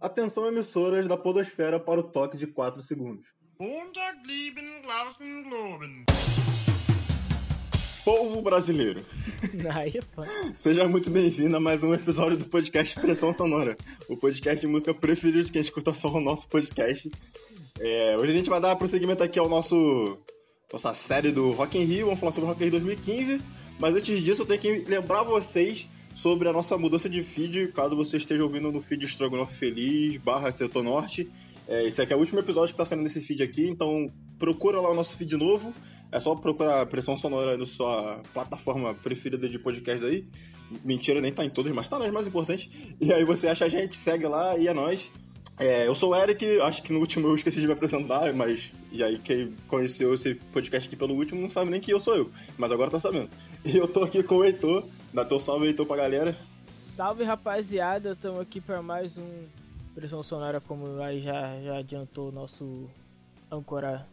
Atenção emissoras da podosfera para o toque de 4 segundos. Povo brasileiro, Aí, seja muito bem-vindo a mais um episódio do podcast Pressão Sonora, o podcast de música preferido de quem escuta só o nosso podcast. É, hoje a gente vai dar prosseguimento aqui ao nosso nossa série do Rock in Rio, vamos falar sobre o Rock in Rio 2015, mas antes disso eu tenho que lembrar vocês sobre a nossa mudança de feed, caso você esteja ouvindo no feed Estrogonofe Feliz, barra Setor Norte. É, esse aqui é o último episódio que está saindo nesse feed aqui, então procura lá o nosso feed novo. É só procurar Pressão Sonora na sua plataforma preferida de podcast aí. Mentira, nem tá em todas, mas tá nas mais importantes. E aí você acha a gente, segue lá e é nóis. É, eu sou o Eric, acho que no último eu esqueci de me apresentar, mas. E aí, quem conheceu esse podcast aqui pelo último não sabe nem que eu sou eu, mas agora tá sabendo. E eu tô aqui com o Heitor, dá teu salve, Heitor, pra galera. Salve rapaziada, estamos aqui para mais um Pressão Sonora, como aí já, já adiantou o nosso âncora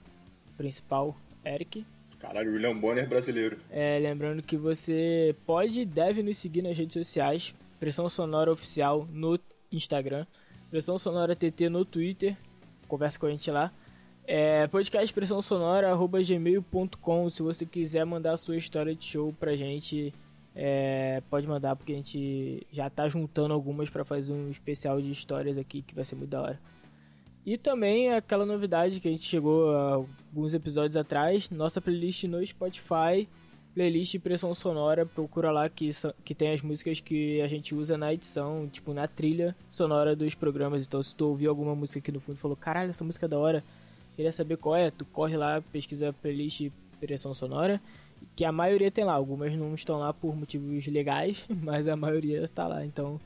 principal, Eric. Caralho, William Bonner brasileiro. É, lembrando que você pode e deve nos seguir nas redes sociais, Pressão Sonora Oficial no Instagram, Pressão Sonora TT no Twitter, conversa com a gente lá. É, podcast Pressão Sonora, arroba gmail.com, se você quiser mandar a sua história de show pra gente, é, pode mandar, porque a gente já tá juntando algumas pra fazer um especial de histórias aqui, que vai ser muito da hora. E também aquela novidade que a gente chegou alguns episódios atrás, nossa playlist no Spotify, playlist Pressão Sonora, procura lá que, que tem as músicas que a gente usa na edição, tipo na trilha sonora dos programas. Então se tu ouviu alguma música aqui no fundo e falou, caralho, essa música é da hora, queria saber qual é, tu corre lá, pesquisa a playlist Pressão Sonora, que a maioria tem lá, algumas não estão lá por motivos legais, mas a maioria tá lá, então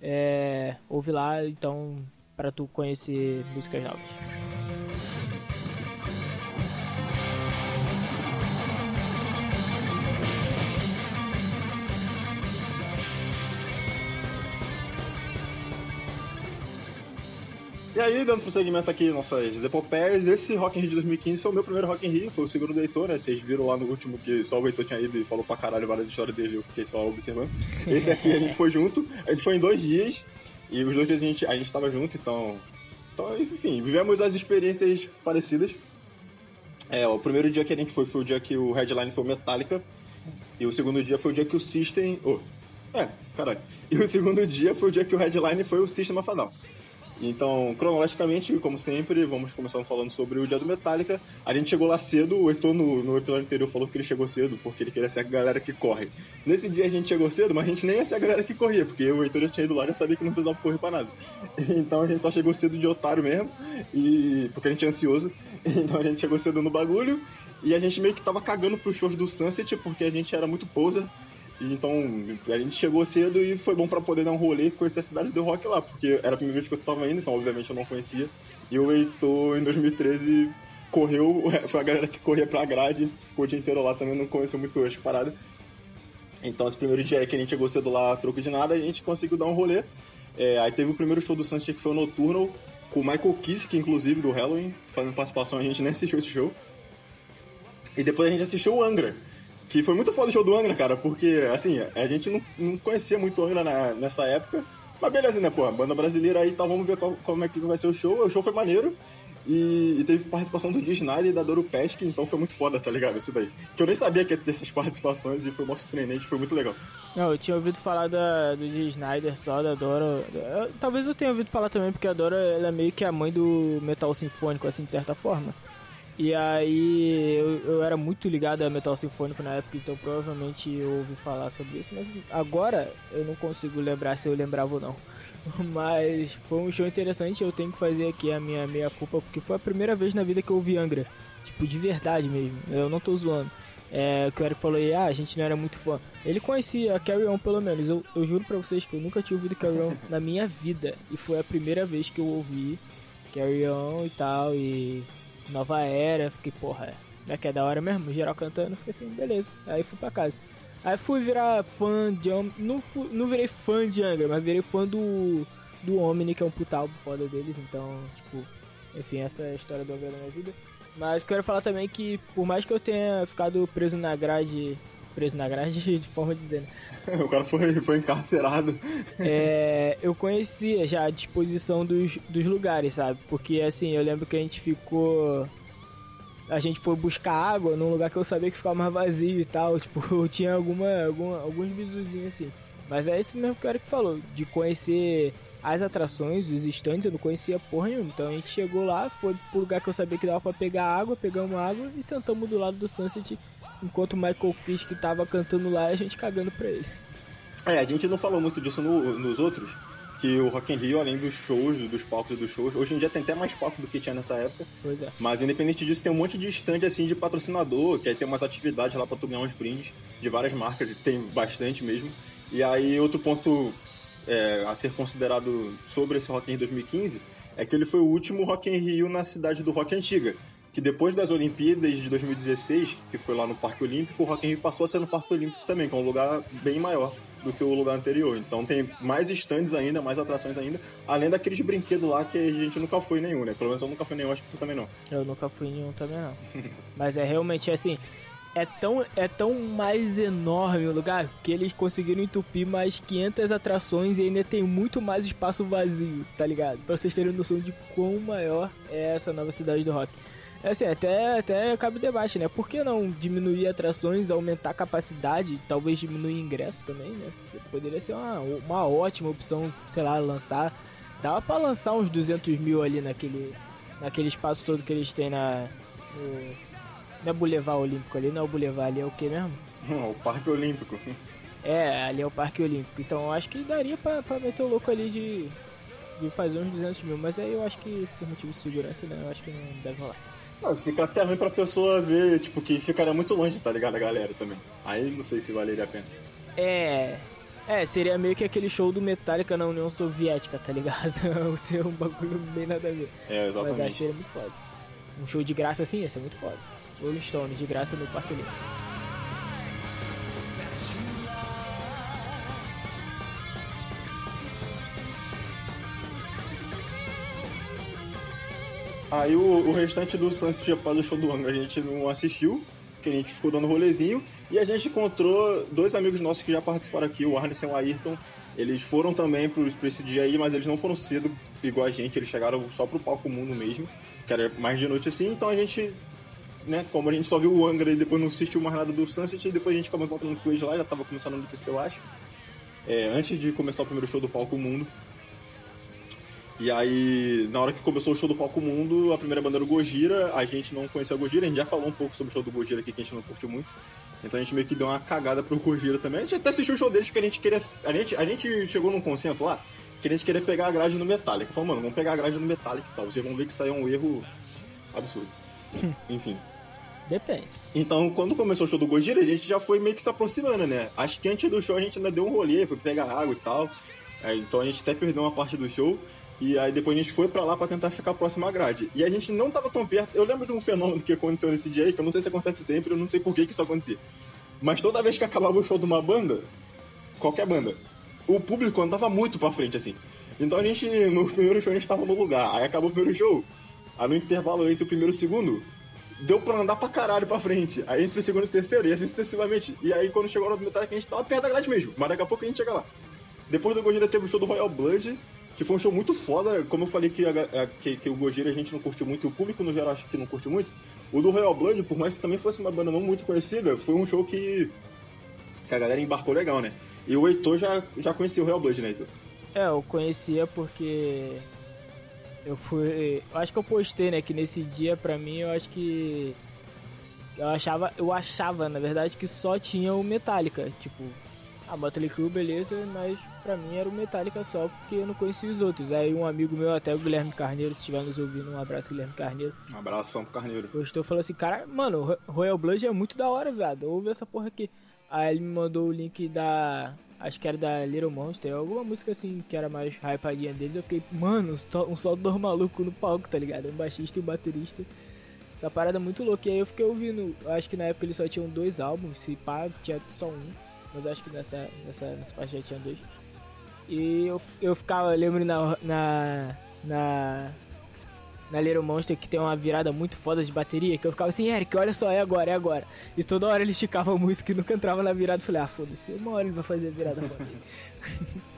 é, ouve lá, então para tu conhecer músicas novas. Aí, dando prosseguimento aqui nossas epopeias, esse Rock in Rio de 2015 foi o meu primeiro Rock in Rio, foi o segundo do Heitor, né? Vocês viram lá no último que só o Heitor tinha ido e falou pra caralho várias histórias dele, eu fiquei só observando. Esse aqui a gente foi junto, a gente foi em dois dias, e os dois dias a gente, a gente tava junto, então... Então, enfim, vivemos as experiências parecidas. É, o primeiro dia que a gente foi foi o dia que o headline foi Metallica, e o segundo dia foi o dia que o System... Oh, é, caralho. E o segundo dia foi o dia que o headline foi o System Down. Então, cronologicamente, como sempre, vamos começar falando sobre o dia do Metallica. A gente chegou lá cedo, o Heitor no, no episódio anterior falou que ele chegou cedo porque ele queria ser a galera que corre. Nesse dia a gente chegou cedo, mas a gente nem ia ser a galera que corria, porque o Heitor já tinha ido lá e já sabia que não precisava correr pra nada. Então a gente só chegou cedo de otário mesmo, e porque a gente é ansioso. Então a gente chegou cedo no bagulho e a gente meio que tava cagando pro shows do Sunset porque a gente era muito poser. Então, a gente chegou cedo e foi bom pra poder dar um rolê e conhecer a cidade do rock lá, porque era a primeira vez que eu tava indo, então obviamente eu não conhecia. E o Heitor, em 2013, correu, foi a galera que corria pra grade, ficou o dia inteiro lá também, não conheceu muito as paradas. Então, esse primeiro dia que a gente chegou cedo lá, troco de nada, a gente conseguiu dar um rolê. É, aí teve o primeiro show do Sunset que foi o Nocturnal, com o Michael Kiss, que inclusive do Halloween, fazendo participação, a gente nem assistiu esse show. E depois a gente assistiu o Angra, que foi muito foda o show do Angra, cara, porque, assim, a gente não, não conhecia muito o Angra na- nessa época. Mas beleza, né, pô, banda brasileira aí, então vamos ver qual- como é que vai ser o show. O show foi maneiro. E, e teve participação do Dee Snyder e da Doro Pesky, então foi muito foda, tá ligado? Isso daí. Que eu nem sabia que ia ter essas participações e foi mó surpreendente, foi muito legal. Não, eu tinha ouvido falar da, do Dee Snyder só, da Dora. eu- talvez eu tenha ouvido falar também, porque a Dora ela é meio que a mãe do metal sinfônico, assim, de certa forma. E aí eu, eu era muito ligado a metal sinfônico na época, então provavelmente eu ouvi falar sobre isso, mas agora eu não consigo lembrar se eu lembrava ou não. Mas foi um show interessante, eu tenho que fazer aqui a minha meia culpa, porque foi a primeira vez na vida que eu ouvi Angra. Tipo, de verdade mesmo, eu não tô zoando. É, que o Eric falou aí, ah, a gente não era muito fã. Ele conhecia a Carry On pelo menos. Eu, eu juro pra vocês que eu nunca tinha ouvido Carry On na minha vida. E foi a primeira vez que eu ouvi Carry On e tal. E Nova Era. Fiquei, porra, é que é da hora mesmo. Geral cantando. Fiquei assim, beleza. Aí fui pra casa. Aí fui virar fã de não, fu- não virei fã de Angra, mas virei fã do, do Omni, que é um puta álbum foda deles. Então, tipo, enfim, essa é a história do Angra na minha vida. Mas quero falar também que, por mais que eu tenha ficado preso na grade preso na grade de forma dizendo. o cara foi, foi encarcerado. É, eu conhecia já a disposição dos, dos lugares, sabe? Porque assim, eu lembro que a gente ficou. A gente foi buscar água num lugar que eu sabia que ficava mais vazio e tal. Tipo, tinha alguma, alguma, alguns bisuzinhos assim. Mas é isso mesmo que o Eric falou, de conhecer as atrações, os estantes, eu não conhecia porra nenhuma. Então a gente chegou lá, foi pro lugar que eu sabia que dava pra pegar água, pegamos água e sentamos do lado do Sunset enquanto o Michael Kiske tava cantando lá a gente cagando pra ele. É, a gente não falou muito disso no, nos outros, que o Rock in Rio, além dos shows, dos palcos dos shows, hoje em dia tem até mais palco do que tinha nessa época. Pois é. Mas independente disso, tem um monte de stand assim de patrocinador, que aí tem umas atividades lá pra tu ganhar uns brindes de várias marcas, tem bastante mesmo. E aí outro ponto é, a ser considerado sobre esse Rock in Rio 2015 é que ele foi o último Rock in Rio na cidade do rock antiga. Que depois das Olimpíadas de 2016, que foi lá no Parque Olímpico, o Rock in Rio passou a ser no Parque Olímpico também, que é um lugar bem maior do que o lugar anterior. Então tem mais stands ainda, mais atrações ainda, além daqueles brinquedos lá que a gente nunca foi nenhum, né? Pelo menos eu nunca fui nenhum, acho que tu também não. Eu nunca fui nenhum também não. Mas é realmente assim, é tão, é tão mais enorme o lugar que eles conseguiram entupir mais 500 atrações e ainda tem muito mais espaço vazio, tá ligado? Pra vocês terem noção de quão maior é essa nova cidade do rock. É assim, até, até cabe debate, né? Por que não diminuir atrações, aumentar a capacidade, talvez diminuir ingresso também, né? Poderia ser uma, uma ótima opção, sei lá, lançar. Dava pra lançar uns 200 mil ali naquele, naquele espaço todo que eles têm na, no, não é Boulevard Olímpico ali, não é o Boulevard ali, é o que mesmo? Não, o Parque Olímpico. É, ali é o Parque Olímpico. Então eu acho que daria pra, pra meter o louco ali de, de fazer uns 200 mil. Mas aí eu acho que por motivo de segurança, né? Eu acho que não deve rolar. Fica até ruim pra pessoa ver, tipo, que ficaria muito longe, tá ligado? A galera também. Aí não sei se valeria a pena. É. É, seria meio que aquele show do Metallica na União Soviética, tá ligado? Ser um bagulho bem nada a ver. É, exatamente. Mas acho que seria muito foda. Um show de graça assim ia ser muito foda. Rolling Stones de graça no Parque Olímpico. Aí o, o restante do Sunset após do show do Angra a gente não assistiu, porque a gente ficou dando rolezinho. E a gente encontrou dois amigos nossos que já participaram aqui, o Arnes e o Ayrton. Eles foram também pro, pro esse dia aí, mas eles não foram cedo igual a gente, eles chegaram só pro palco mundo mesmo, que era mais de noite assim, então a gente né, como a gente só viu o Angra e depois não assistiu mais nada do Sunset, e depois a gente acabou encontrando com eles lá, já tava começando a anoitecer, eu acho. É, antes de começar o primeiro show do Palco Mundo. E aí, na hora que começou o show do Palco Mundo, a primeira banda era o Gojira, a gente não conhecia o Gojira, a gente já falou um pouco sobre o show do Gojira aqui, que a gente não curtiu muito. Então a gente meio que deu uma cagada pro Gojira também. A gente até assistiu o show deles porque a gente queria. A gente, a gente chegou num consenso lá que a gente queria pegar a grade no Metallica. Falou, mano, vamos pegar a grade no Metallica e tal. Vocês vão ver que saiu um erro absurdo. Enfim. Depende. Então, quando começou o show do Gojira, a gente já foi meio que se aproximando, né? Acho que antes do show a gente ainda deu um rolê, foi pegar água e tal. É, então a gente até perdeu uma parte do show. E aí depois a gente foi para lá para tentar ficar próximo à grade. E a gente não tava tão perto. Eu lembro de um fenômeno que aconteceu nesse dia aí, que eu não sei se acontece sempre, eu não sei por que, isso acontecia. Mas toda vez que acabava o show de uma banda, qualquer banda, o público andava muito pra frente, assim. Então a gente, no primeiro show, a gente tava no lugar. Aí acabou o primeiro show. Aí no intervalo entre o primeiro e o segundo, deu pra andar pra caralho pra frente. Aí entre o segundo e o terceiro, e assim sucessivamente. E aí quando chegou na metade, a gente tava perto da grade mesmo. Mas daqui a pouco a gente chega lá. Depois do Gojira teve o show do Royal Blood, que foi um show muito foda. Como eu falei que, a, que, que, o Gojira a gente não curtiu muito, o público no geral acho que não curtiu muito. O do Royal Blood, por mais que também fosse uma banda não muito conhecida, foi um show que, que a galera embarcou legal, né? E o Heitor já, já conhecia o Royal Blood, né, Heitor? É, eu conhecia porque eu fui. Eu acho que eu postei, né? Que nesse dia, pra mim, eu acho que. Eu achava, eu achava, na verdade, que só tinha o Metallica. Tipo, a Motley Crue, beleza, mas pra mim era o Metallica só porque eu não conhecia os outros. Aí um amigo meu, até o Guilherme Carneiro, se estiver nos ouvindo, um abraço, Guilherme Carneiro. Um abração pro Carneiro. Postou e falou assim: Cara, mano, Royal Blood é muito da hora, viado. Ouve essa porra aqui. Aí ele me mandou o link da acho que era da Little Monster, alguma música assim que era mais hypadinha deles. Eu fiquei, mano, um só dois malucos no palco, tá ligado? Um baixista e um baterista. Essa parada é muito louca. E aí eu fiquei ouvindo, acho que na época eles só tinham dois álbuns, se pá, tinha só um. Mas acho que nessa, nessa, nessa parte já tinha dois. E eu, eu ficava, eu lembro na, na, na, na Little Monster que tem uma virada muito foda de bateria, que eu ficava assim, Eric, olha só, é agora, é agora. E toda hora ele esticava a música e nunca entrava na virada. Eu falei, ah, foda-se, uma hora ele vai fazer a virada foda.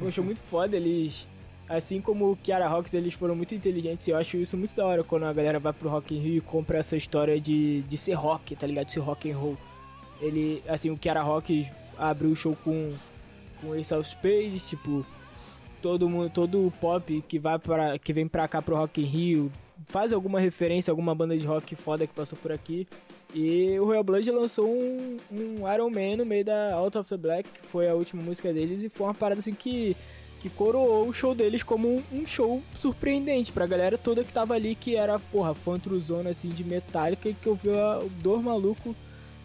Mas show muito foda, eles... Assim como o Kiara Rocks, eles foram muito inteligentes e eu acho isso muito da hora quando a galera vai pro Rock in Rio e compra essa história de, de ser rock, tá ligado? De ser rock and roll. Ele, assim, o Kiara Rocks abriu o show com, com Ace of Spades, tipo, todo mundo, todo pop que vai para que vem pra cá pro Rock in Rio faz alguma referência alguma banda de rock foda que passou por aqui. E o Royal Blood lançou um, um Iron Man no meio da Out of the Black, que foi a última música deles, e foi uma parada assim que, que coroou o show deles como um, show surpreendente pra galera toda que tava ali, que era, porra, fã-truzona assim de Metallica, e que ouviu dois malucos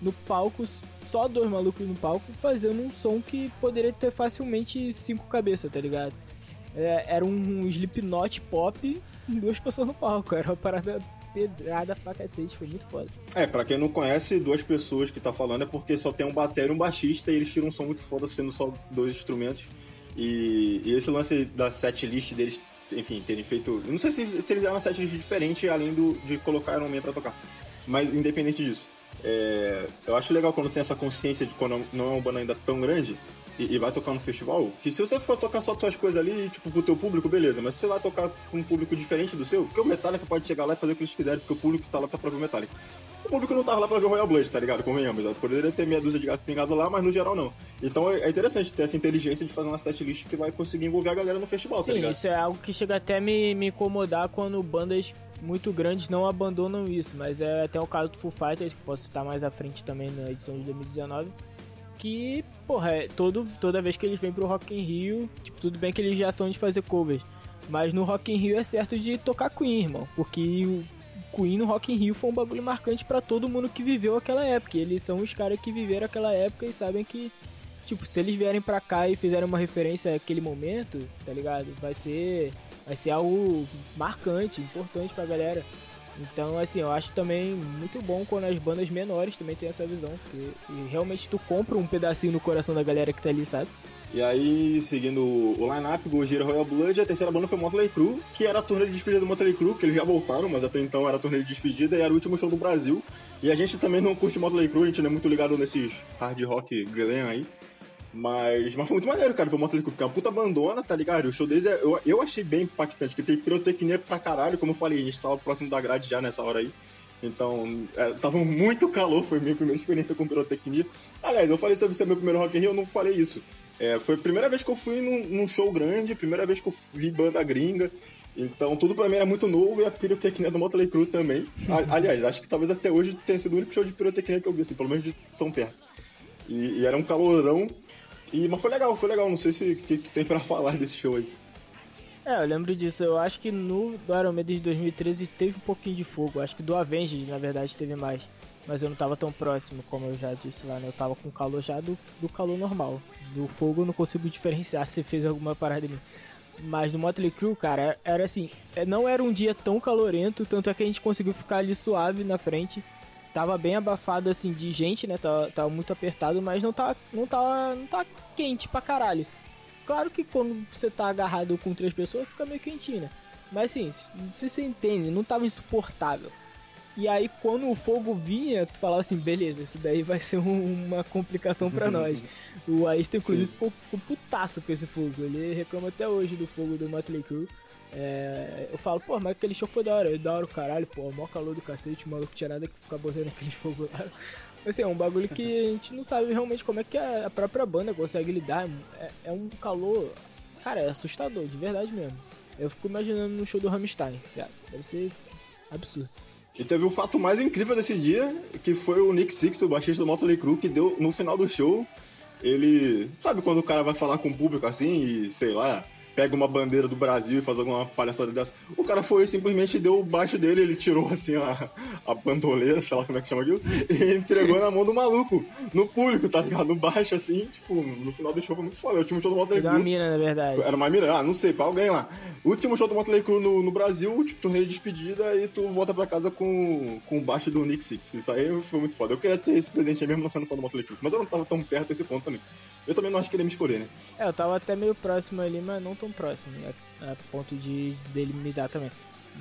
no palco, só dois malucos no palco, fazendo um som que poderia ter facilmente cinco cabeças, tá ligado? É, era um, um Slipknot pop em duas pessoas no palco, era uma parada pedrada pra cacete, foi muito foda. É, pra quem não conhece, duas pessoas que tá falando é porque só tem um bater e um baixista e eles tiram um som muito foda sendo só dois instrumentos. E, e esse lance da set list deles, enfim, terem feito. Não sei se, se eles eram uma set list diferente além do, de colocar Iron Man pra tocar. Mas independente disso. É, eu acho legal quando tem essa consciência de quando não é uma banda ainda tão grande e, e, vai tocar no festival, que se você for tocar só tuas coisas ali, tipo, pro teu público, beleza, mas se você vai tocar com um público diferente do seu, porque o Metallica pode chegar lá e fazer o que eles quiserem, porque o público que tá lá tá pra ver o Metallica. O público não tava lá pra ver o Royal Blood, tá ligado? Convenhamos, já poderia ter meia dúzia de gato pingado lá, mas no geral não. Então é, é interessante ter essa inteligência de fazer uma setlist que vai conseguir envolver a galera no festival, tá Sim, tá ligado? isso é algo que chega até me, me incomodar quando bandas muito grandes não abandonam isso, mas é até o caso do Full Fighters, que posso citar mais à frente também na edição de 2019 que, porra, é, todo, toda vez que eles vêm pro Rock in Rio, tipo, tudo bem que eles já são de fazer covers, mas no Rock in Rio é certo de tocar Queen, irmão, porque o Queen no Rock in Rio foi um bagulho marcante para todo mundo que viveu aquela época. Eles são os caras que viveram aquela época e sabem que, tipo, se eles vierem pra cá e fizerem uma referência àquele momento, tá ligado? Vai ser, vai ser algo marcante, importante pra galera. Então, assim, eu acho também muito bom quando as bandas menores também têm essa visão. Porque realmente tu compra um pedacinho no coração da galera que tá ali, sabe? E aí, seguindo o line-up, Gojira Royal Blood, a terceira banda foi Motley Crue, que era a turnê de despedida do Motley Crue, que eles já voltaram, mas até então era a turnê de despedida e era o último show do Brasil. E a gente também não curte Motley Crue, a gente não é muito ligado nesses hard rock glam aí. Mas, mas foi muito maneiro, cara. Foi o Motley Crue, porque é uma puta bandona, tá ligado? O show deles é, eu, eu achei bem impactante, que tem pirotecnia pra caralho, como eu falei, a gente tava próximo da grade já nessa hora aí. Então, é, tava muito calor, foi minha primeira experiência com pirotecnia. Aliás, eu falei sobre ser meu primeiro Rock in Rio, eu não falei isso. É, foi a primeira vez que eu fui num, num, show grande, primeira vez que eu vi banda gringa. Então, tudo pra mim era muito novo e a pirotecnia do Motley Crue também. aliás, acho que talvez até hoje tenha sido o único show de pirotecnia que eu vi, assim, pelo menos de tão perto. E, e era um calorão e, mas foi legal, foi legal. Não sei se que, que, tem pra falar desse show aí. É, eu lembro disso. Eu acho que no do Iron Maiden de 2013 teve um pouquinho de fogo. Acho que do Avengers, na verdade, teve mais. Mas eu não tava tão próximo, como eu já disse lá, né? Eu tava com calor já do, do calor normal. Do fogo eu não consigo diferenciar se fez alguma parada em mim. Mas no Motley Crue, cara, era assim, é, não era um dia tão calorento, tanto é que a gente conseguiu ficar ali suave na frente tava bem abafado assim de gente, né? Tava, tava muito apertado, mas não tá, não tá, não tá quente pra caralho. Claro que quando você tá agarrado com três pessoas fica meio quentinho, né? Mas assim, se você entende, não tava insuportável. E aí quando o fogo vinha, tu falava assim, beleza, isso daí vai ser um, uma complicação para nós. O Ayrton inclusive ficou, ficou putaço com esse fogo. Ele reclama até hoje do fogo do Motley Crue. É, eu falo, pô, mas aquele show foi da hora. Da hora o caralho, pô, maior calor do cacete, o maluco tinha nada que ficar botando aquele fogo lá. Assim, é um bagulho que a gente não sabe realmente como é que a própria banda consegue lidar. É, é um calor, cara, é assustador, de verdade mesmo. Eu fico imaginando no show do Rammstein, cara. Deve ser absurdo. E teve o fato mais incrível desse dia, que foi o Nick Six, o baixista do Motley Crue, que deu no final do show. Ele. Sabe quando o cara vai falar com o público assim e sei lá, pega uma bandeira do Brasil e faz alguma palhaçada dessa. O cara foi simplesmente deu o baixo dele, ele tirou assim a, a bandoleira, sei lá como é que chama aquilo, e entregou na mão do maluco, no público, tá ligado? No baixo, assim, tipo, no final do show foi muito foda. O último show do Motley Crue. Era uma mina, na verdade. Era uma mina, ah, não sei, pra alguém lá. O último show do Motley Crue no, no Brasil, tipo, torneio de despedida e tu volta pra casa com, com o baixo do Nick Six. Isso aí foi muito foda. Eu queria ter esse presente mesmo não sendo fã do Motley Crue, mas eu não tava tão perto desse ponto também. Eu também não acho que ele ia me escolher, né? É, eu tava até meio próximo ali, mas não tão próximo, né? A ponto de dele me dar também.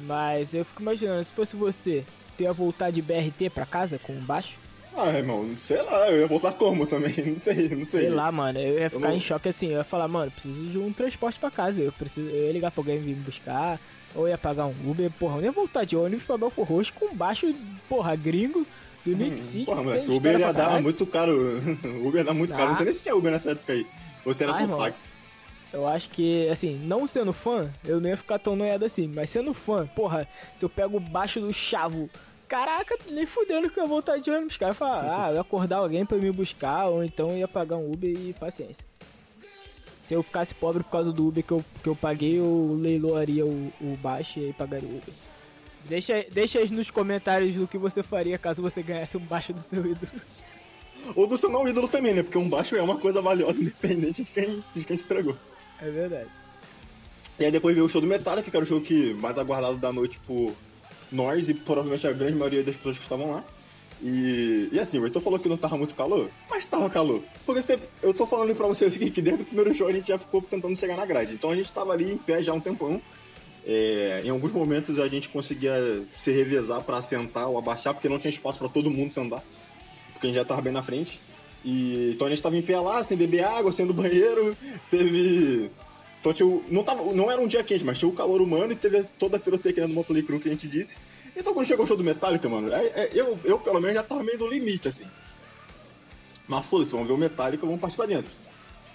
Mas eu fico imaginando, se fosse você, tu ia voltar de BRT pra casa com baixo? Ah, irmão, sei lá, eu ia voltar como também, não sei, não sei. Sei lá, mano, eu ia ficar não- em choque assim, eu ia falar, mano, preciso de um transporte pra casa, eu preciso, eu ia ligar pra alguém vir me buscar, ou ia pagar um Uber, porra, eu ia voltar de ônibus pra Belfor Roxo com baixo, porra, gringo, do Nick Hum, Porra, moleque, o Uber ia dar muito caro. O Uber ia dar muito caro. Não sei nem se tinha Uber nessa época aí. Ou se era Ah, só táxi. Eu acho que, assim, não sendo fã, eu não ia ficar tão noiado assim. Mas sendo fã, porra, se eu pego o baixo do chavo, caraca, nem fudendo que eu ia voltar de ônibus. Cara, falar, ah, eu ia acordar alguém pra me buscar, ou então ia pagar um Uber e paciência. Se eu ficasse pobre por causa do Uber que eu, que eu paguei, eu leiloaria o, o baixo e pagaria o Uber. Deixa, deixa aí nos comentários do que você faria caso você ganhasse um baixo do seu ídolo. Ou do seu não ídolo também, né? Porque um baixo é uma coisa valiosa, independente de quem, de quem entregou. É verdade. E aí depois veio o show do Metallica, que era o show que mais aguardado da noite por nós e provavelmente a grande maioria das pessoas que estavam lá. E, e assim, o Heitor falou que não tava muito calor, mas tava calor. Porque você, eu tô falando pra vocês aqui que desde o primeiro show a gente já ficou tentando chegar na grade. Então a gente tava ali em pé já um tempão. É, em alguns momentos a gente conseguia se revezar pra sentar ou abaixar, porque não tinha espaço pra todo mundo sentar. Porque a gente já tava bem na frente. E, então a gente tava em pé lá, sem beber água, sem ir no banheiro. Teve. Então tinha não, tava, não era um dia quente, mas tinha o calor humano e teve toda a pirotecnia do Motley Crue que a gente disse. Então quando chegou o show do Metallica, mano, é- é- eu, eu pelo menos já tava meio no limite, assim. Mas foda-se, vamos ver o Metallica, vamos partir pra dentro.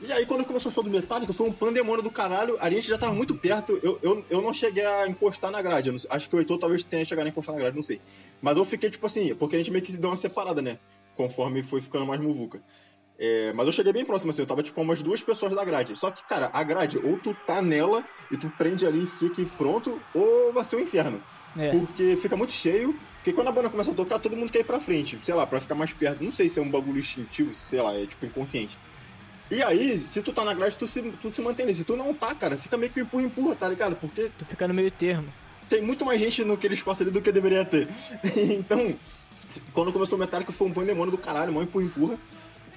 E aí quando começou o show do Metallica, foi um pandemônio do caralho, a gente já tava muito perto, eu, eu, eu não cheguei a encostar na grade, não acho que o Heitor talvez tenha chegado a encostar na grade, não sei. Mas eu fiquei tipo assim, porque a gente meio que se deu uma separada, né? Conforme foi ficando mais muvuca. É, mas eu cheguei bem próximo, assim, eu tava tipo umas duas pessoas da grade. Só que, cara, a grade, ou tu tá nela e tu prende ali e fica e pronto, ou vai ser um inferno. É. Porque fica muito cheio, porque quando a banda começa a tocar, todo mundo quer ir pra frente, sei lá, pra ficar mais perto. Não sei se é um bagulho instintivo, sei lá, é tipo inconsciente. E aí, se tu tá na grade, tu se, tu se mantém ali. Se tu não tá, cara, fica meio que empurra, empurra, tá ligado? Porque Tu fica no meio termo. tem muito mais gente naquele espaço ali do que deveria ter. então, quando começou o Metallica foi um pandemônio do caralho, mó empurra, empurra.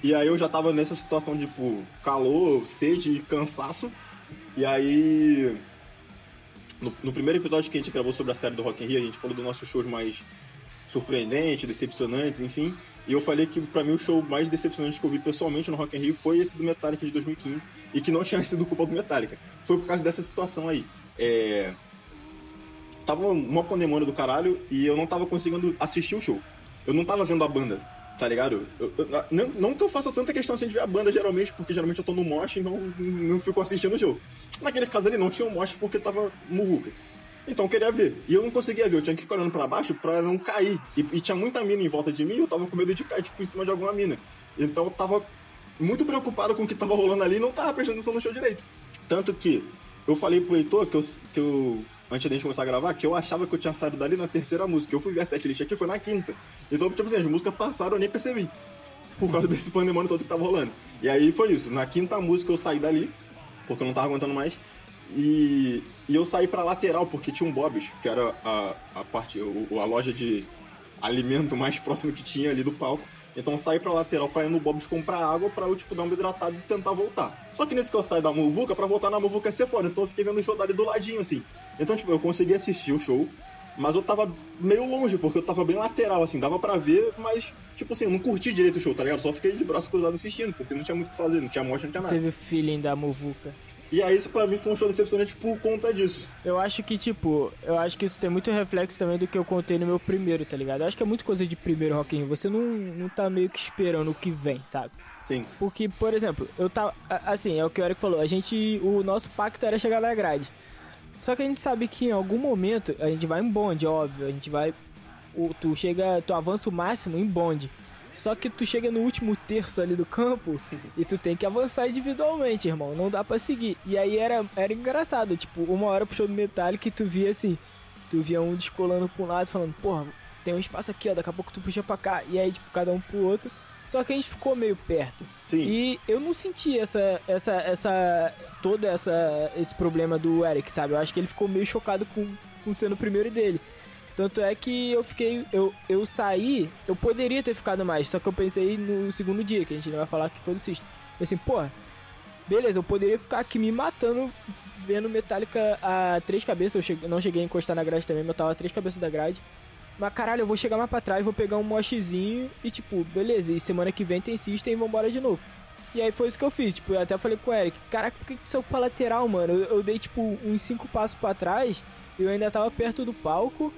E aí eu já tava nessa situação de, tipo, calor, sede e cansaço. E aí. No, no primeiro episódio que a gente gravou sobre a série do Rock in Rio, a gente falou dos nossos shows mais surpreendentes, decepcionantes, enfim. E eu falei que pra mim o show mais decepcionante que eu vi pessoalmente no Rock in Rio foi esse do Metallica de 2015 e que não tinha sido culpa do Metallica. Foi por causa dessa situação aí. É... Tava uma pandemônia do caralho e eu não tava conseguindo assistir o show. Eu não tava vendo a banda, tá ligado? Eu- eu- não, não que eu faça tanta questão assim de ver a banda geralmente, porque geralmente eu tô no mosh e não, fico assistindo o show. Naquele caso ali não tinha um mosh porque tava muvuca. Então eu queria ver. E eu não conseguia ver, eu tinha que ficar olhando pra baixo pra não cair. E, e tinha muita mina em volta de mim e eu tava com medo de cair, tipo, em cima de alguma mina. Então eu tava muito preocupado com o que tava rolando ali e não tava prestando atenção no show direito. Tanto que eu falei pro Heitor que eu, que eu antes da gente começar a gravar, que eu achava que eu tinha saído dali na terceira música. Eu fui ver a setlist aqui, foi na quinta. Então, tipo assim, as músicas passaram, eu nem percebi. Por causa desse pandemônio todo que tava rolando. E aí foi isso. Na quinta música eu saí dali, porque eu não tava aguentando mais. E, e eu saí pra lateral, porque tinha um Bob's, que era a, a parte, o- a loja de alimento mais próximo que tinha ali do palco. Então saí pra lateral pra ir no Bob's comprar água pra eu, tipo, dar uma hidratada e tentar voltar. Só que nesse que eu saio da Muvuca, pra voltar na Muvuca é ser fora. Então eu fiquei vendo o show dali do ladinho, assim. Então, tipo, eu consegui assistir o show, mas eu tava meio longe, porque eu tava bem lateral, assim. Dava pra ver, mas, tipo assim, eu não curti direito o show, tá ligado? Só fiquei de braço cruzado assistindo, porque não tinha muito o que fazer, não tinha mostra, não tinha nada. Teve feeling da Muvuca. E aí isso pra mim foi um show decepcionante por conta disso. Eu acho que, tipo, eu acho que isso tem muito reflexo também do que eu contei no meu primeiro, tá ligado? Eu acho que é muito coisa de primeiro Rock in Rio. Você não, não tá meio que esperando o que vem, sabe? Sim. Porque, por exemplo, eu tava. a- Assim, é o que o Eric falou. A gente. O nosso pacto era chegar na grade. Só que a gente sabe que em algum momento a gente vai em bonde, óbvio. A gente vai. o- tu chega. Tu avança o máximo em bonde. Só que tu chega no último terço ali do campo e tu tem que avançar individualmente, irmão. Não dá pra seguir. E aí era, era engraçado, tipo, uma hora show do Metallica e tu via assim. Tu via um descolando pra um lado falando, porra, tem um espaço aqui, ó, daqui a pouco tu puxa pra cá. E aí, tipo, cada um pro outro. Só que a gente ficou meio perto. Sim. E eu não senti essa, essa, essa, toda essa, esse problema do Eric, sabe? Eu acho que ele ficou meio chocado com, com sendo o primeiro dele. Tanto é que eu fiquei, eu, eu saí, eu poderia ter ficado mais, só que eu pensei no segundo dia, que a gente não vai falar que foi do System. assim, porra, beleza, eu poderia ficar aqui me matando vendo Metallica a três cabeças. Eu cheguei, não cheguei a encostar na grade também, mas eu tava a três cabeças da grade. Mas caralho, eu vou chegar mais pra trás, vou pegar um mochezinho e tipo, beleza, e semana que vem tem System e vambora de novo. E aí foi isso que eu fiz, tipo, eu até falei com o Eric, caraca, por que tu saiu pra lateral, mano? Eu, eu dei tipo uns cinco passos para trás e eu ainda tava perto do palco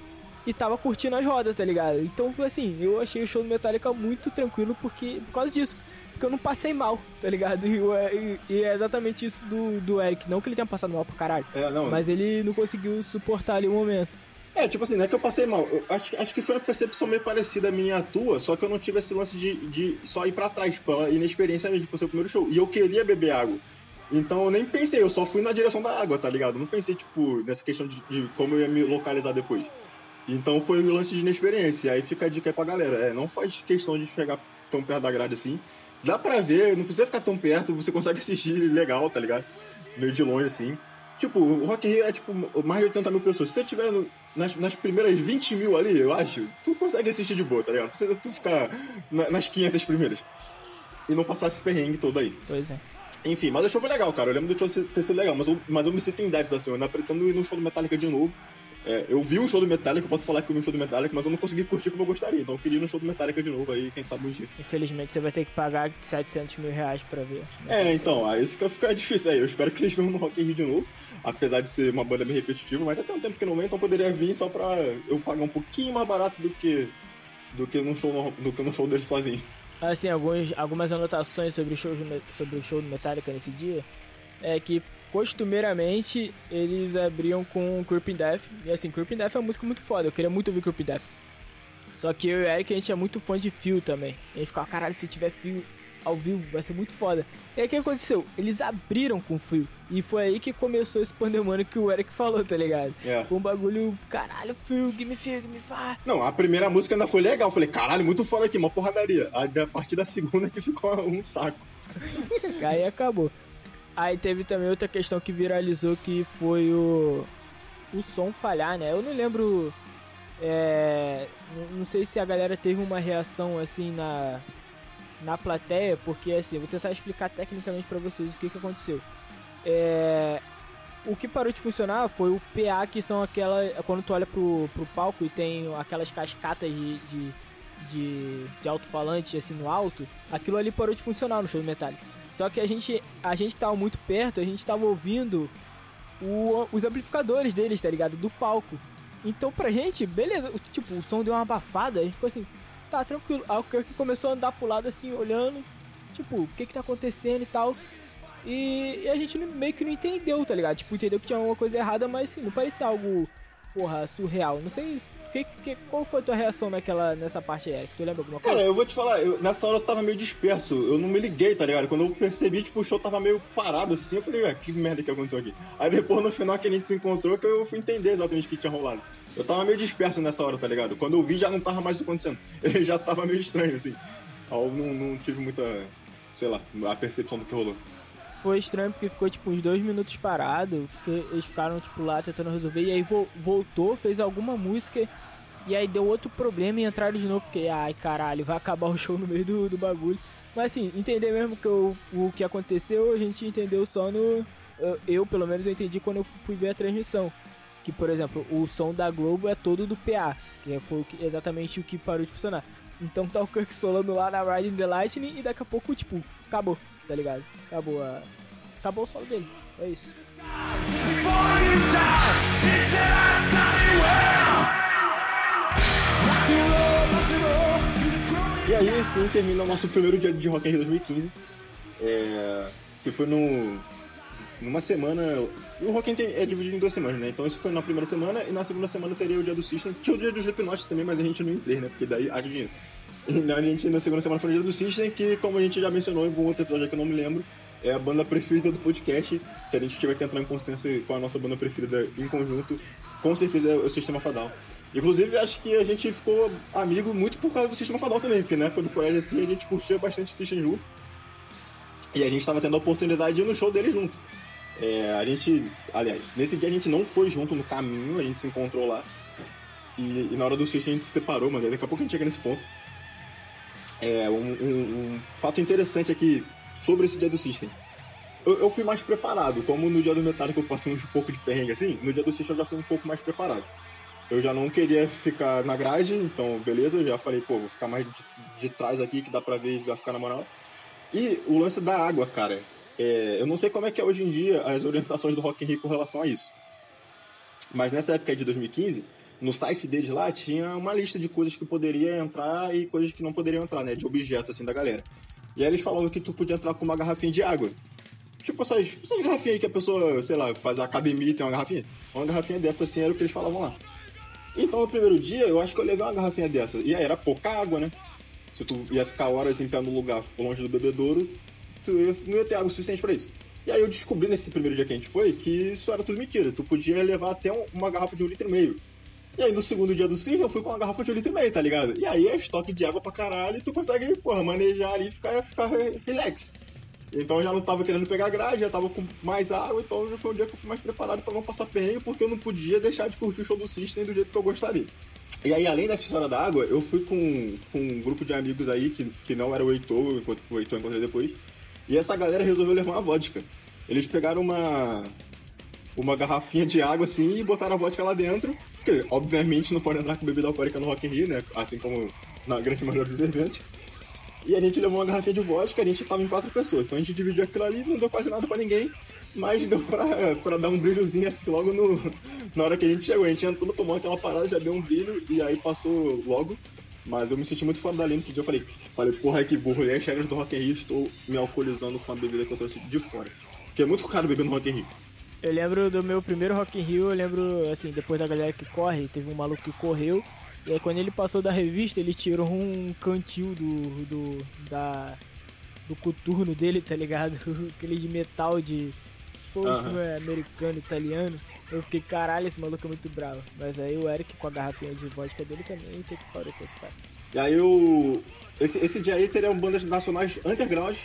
e tava curtindo as rodas, tá ligado? Então, assim, eu achei o show do Metallica muito tranquilo porque, por causa disso. Porque eu não passei mal, tá ligado? E, e, e é exatamente isso do, do Eric. Não que ele tenha passado mal pra caralho. É, não. Mas ele não conseguiu suportar ali o momento. É, tipo assim, não é que eu passei mal. Eu acho, acho que foi uma percepção meio parecida à minha à tua, só que eu não tive esse lance de, de só ir pra trás, pela inexperiência mesmo, por ser o primeiro show. E eu queria beber água. Então eu nem pensei, eu só fui na direção da água, tá ligado? Não pensei, tipo, nessa questão de, de como eu ia me localizar depois. Então foi o lance de inexperiência. Aí fica a dica aí pra galera. É, não faz questão de chegar tão perto da grade assim. Dá pra ver, não precisa ficar tão perto, você consegue assistir legal, tá ligado? Meio de longe assim. Tipo, o Rock Rio é tipo mais de 80 mil pessoas. Se você tiver no, nas, nas primeiras 20 mil ali, eu acho, tu consegue assistir de boa, tá ligado? Não precisa tu ficar na, nas 500 primeiras. E não passar esse perrengue todo aí. Pois é. Enfim, mas o show foi legal, cara. Eu lembro do show ter sido legal, mas eu, mas eu me sinto em débito, assim. Eu ainda pretendo ir no show do Metallica de novo. É, eu vi um show do Metallica, eu posso falar que eu vi um show do Metallica, mas eu não consegui curtir como eu gostaria. Então eu queria ir no show do Metallica de novo aí, quem sabe um dia. Infelizmente você vai ter que pagar 700 mil reais pra ver. É, então, aí isso que vai ficar difícil aí. Eu espero que eles venham no Rock in Rio de novo, apesar de ser uma banda meio repetitiva, mas já tem um tempo que não vem, então poderia vir só pra eu pagar um pouquinho mais barato do que do que num show, no, do que num show deles sozinho. Assim, alguns, algumas anotações sobre o, show, sobre o show do Metallica nesse dia é que costumeiramente eles abriam com Creeping Death. E assim, Creeping Death é uma música muito foda, eu queria muito ouvir Creeping Death. Só que eu e o Eric a gente é muito fã de Fio também. A gente ficava, caralho, se tiver Fio ao vivo vai ser muito foda. E aí o que aconteceu? Eles abriram com Fio. E foi aí que começou esse pandemônio que o Eric falou, tá ligado? É. Foi um bagulho, caralho, Fio, give me Fio, give me Fire. Não, a primeira música ainda foi legal. Eu falei, caralho, muito foda aqui, uma porradaria. A partir da segunda que ficou um saco. aí acabou. Aí teve também outra questão que viralizou que foi o o som falhar, né? Eu não lembro é, não sei se a galera teve uma reação assim na na plateia, porque assim, vou tentar explicar tecnicamente para vocês o que que aconteceu. É, o que parou de funcionar foi o PA, que são aquela. Quando tu olha pro, pro palco e tem aquelas cascatas de, de, de, de alto-falante assim no alto, aquilo ali parou de funcionar no show do Metallica. Só que a gente, a gente que tava muito perto, a gente tava ouvindo o, os amplificadores deles, tá ligado? Do palco. Então pra gente, beleza, tipo, o som deu uma abafada, a gente ficou assim, tá tranquilo. Aí o Kirk começou a andar pro lado assim, olhando, tipo, o que que tá acontecendo e tal. E, e, a gente meio que não entendeu, tá ligado? Tipo, entendeu que tinha alguma coisa errada, mas assim, não parecia algo, porra, surreal. Não sei que, que, qual foi a tua reação naquela, nessa parte aí? Tu lembra alguma coisa? Cara, eu vou te falar, eu, nessa hora eu tava meio disperso, eu não me liguei, tá ligado? Quando eu percebi, tipo, o show tava meio parado assim, eu falei, ué, que merda que aconteceu aqui? Aí depois, no final que a gente se encontrou, que eu fui entender exatamente o que tinha rolado. Eu tava meio disperso nessa hora, tá ligado? Quando eu vi, já não tava mais acontecendo. Ele já tava meio estranho, assim. Eu não, não tive muita, sei lá, a percepção do que rolou foi estranho porque ficou tipo uns dois minutos parado. Eles ficaram tipo lá tentando resolver. E aí voltou, fez alguma música e aí deu outro problema e entraram de novo. Fiquei, ai caralho, vai acabar o show no meio do, do bagulho. Mas assim, entender mesmo que o que aconteceu, a gente entendeu só no. Eu, eu, pelo menos, eu entendi quando eu fui ver a transmissão. Que, por exemplo, o som da Globo é todo do PA, que foi exatamente o que parou de funcionar. Então tá o Kirk solando lá na Riding the Lightning e daqui a pouco, tipo, acabou, tá ligado? Acabou a. Acabou o solo dele. É isso. E aí, sim, termina o nosso primeiro dia de Rock in Rio 2015. É, que foi no, numa semana. O Rock in Rio é dividido em duas semanas, né? Então isso foi na primeira semana e na segunda semana teria o dia do System. Tinha o dia do Slipknot também, mas a gente não entrei, né? Porque daí haja dinheiro. E a gente, na segunda semana foi o dia do System, que como a gente já mencionou em algum outro episódio que eu não me lembro, é a banda preferida do podcast. Se a gente tiver que entrar em consenso com a nossa banda preferida em conjunto, com certeza é o Sistema Fadal. Inclusive, acho que a gente ficou amigo muito por causa do Sistema Fadal também, porque na época do colégio assim a gente curtia bastante o System junto. E a gente estava tendo a oportunidade de ir no show dele junto. É, a gente, aliás, nesse dia a gente não foi junto no caminho, a gente se encontrou lá. E, e na hora do System a gente se separou, mas daqui a pouco a gente chega nesse ponto. É, um, um, um fato interessante aqui sobre esse dia do System. Eu, eu fui mais preparado, como no dia do Metallica eu passei um pouco de perrengue assim, no dia do System eu já fui um pouco mais preparado. Eu já não queria ficar na grade, então beleza, eu já falei, pô, vou ficar mais de, de trás aqui que dá pra ver vai ficar na moral. E o lance da água, cara. É, eu não sei como é que é hoje em dia as orientações do Rock in Rio com relação a isso. Mas nessa época de 2015, no site deles lá tinha uma lista de coisas que poderia entrar e coisas que não poderiam entrar, né? De objeto, assim, da galera. E aí eles falavam que tu podia entrar com uma garrafinha de água. Tipo essas, essas garrafinhas aí que a pessoa, sei lá, faz academia e tem uma garrafinha. Uma garrafinha dessa assim era o que eles falavam lá. Então no primeiro dia eu acho que eu levei uma garrafinha dessa. E aí era pouca água, né? Se tu ia ficar horas em pé no lugar longe do bebedouro, tu ia, não ia ter água suficiente para isso. E aí eu descobri nesse primeiro dia que a gente foi que isso era tudo mentira. Tu podia levar até uma garrafa de um litro e meio. E aí no segundo dia do CIS eu fui com uma garrafa de um litro e meio, tá ligado? E aí é estoque de água pra caralho e tu consegue, porra, manejar ali e ficar, ficar relax. Então eu já não tava querendo pegar grade, já tava com mais água, então já foi um dia que eu fui mais preparado para não passar perrengue, porque eu não podia deixar de curtir o show do System do jeito que eu gostaria. E aí, além dessa história da água, eu fui com, com um grupo de amigos aí, que, que não era o Heitor, o Heitor encontrei depois, e essa galera resolveu levar uma vodka. Eles pegaram uma, uma garrafinha de água assim e botaram a vodka lá dentro, porque obviamente não pode entrar com bebida alcoólica no Rock in Rio, né? Assim como na grande maioria dos eventos. E a gente levou uma garrafinha de vodka, a gente tava em quatro pessoas. Então a gente dividiu aquilo ali, não deu quase nada pra ninguém, mas deu pra, pra dar um brilhozinho assim logo no, na hora que a gente chegou. A gente entrou, tomou aquela parada, já deu um brilho e aí passou logo. Mas eu me senti muito fora da linha nesse dia. Eu falei, falei, porra, que burro. E as regras do Rock in Rio, estou me alcoolizando com a bebida que eu trouxe de fora. Porque é muito caro beber no Rock in Rio. Eu lembro do meu primeiro Rock in Rio, eu lembro, assim, depois da galera que corre, teve um maluco que correu, e aí quando ele passou da revista, ele tirou um cantil do, do, da, do coturno dele, tá ligado? Aquele de metal de pô, uhum. é americano, italiano. Eu fiquei, caralho, esse maluco é muito bravo. Mas aí o Eric com a garrafinha de vodka dele também sei que parou com esse cara. E aí o... Esse, esse dia aí teriam bandas nacionais underground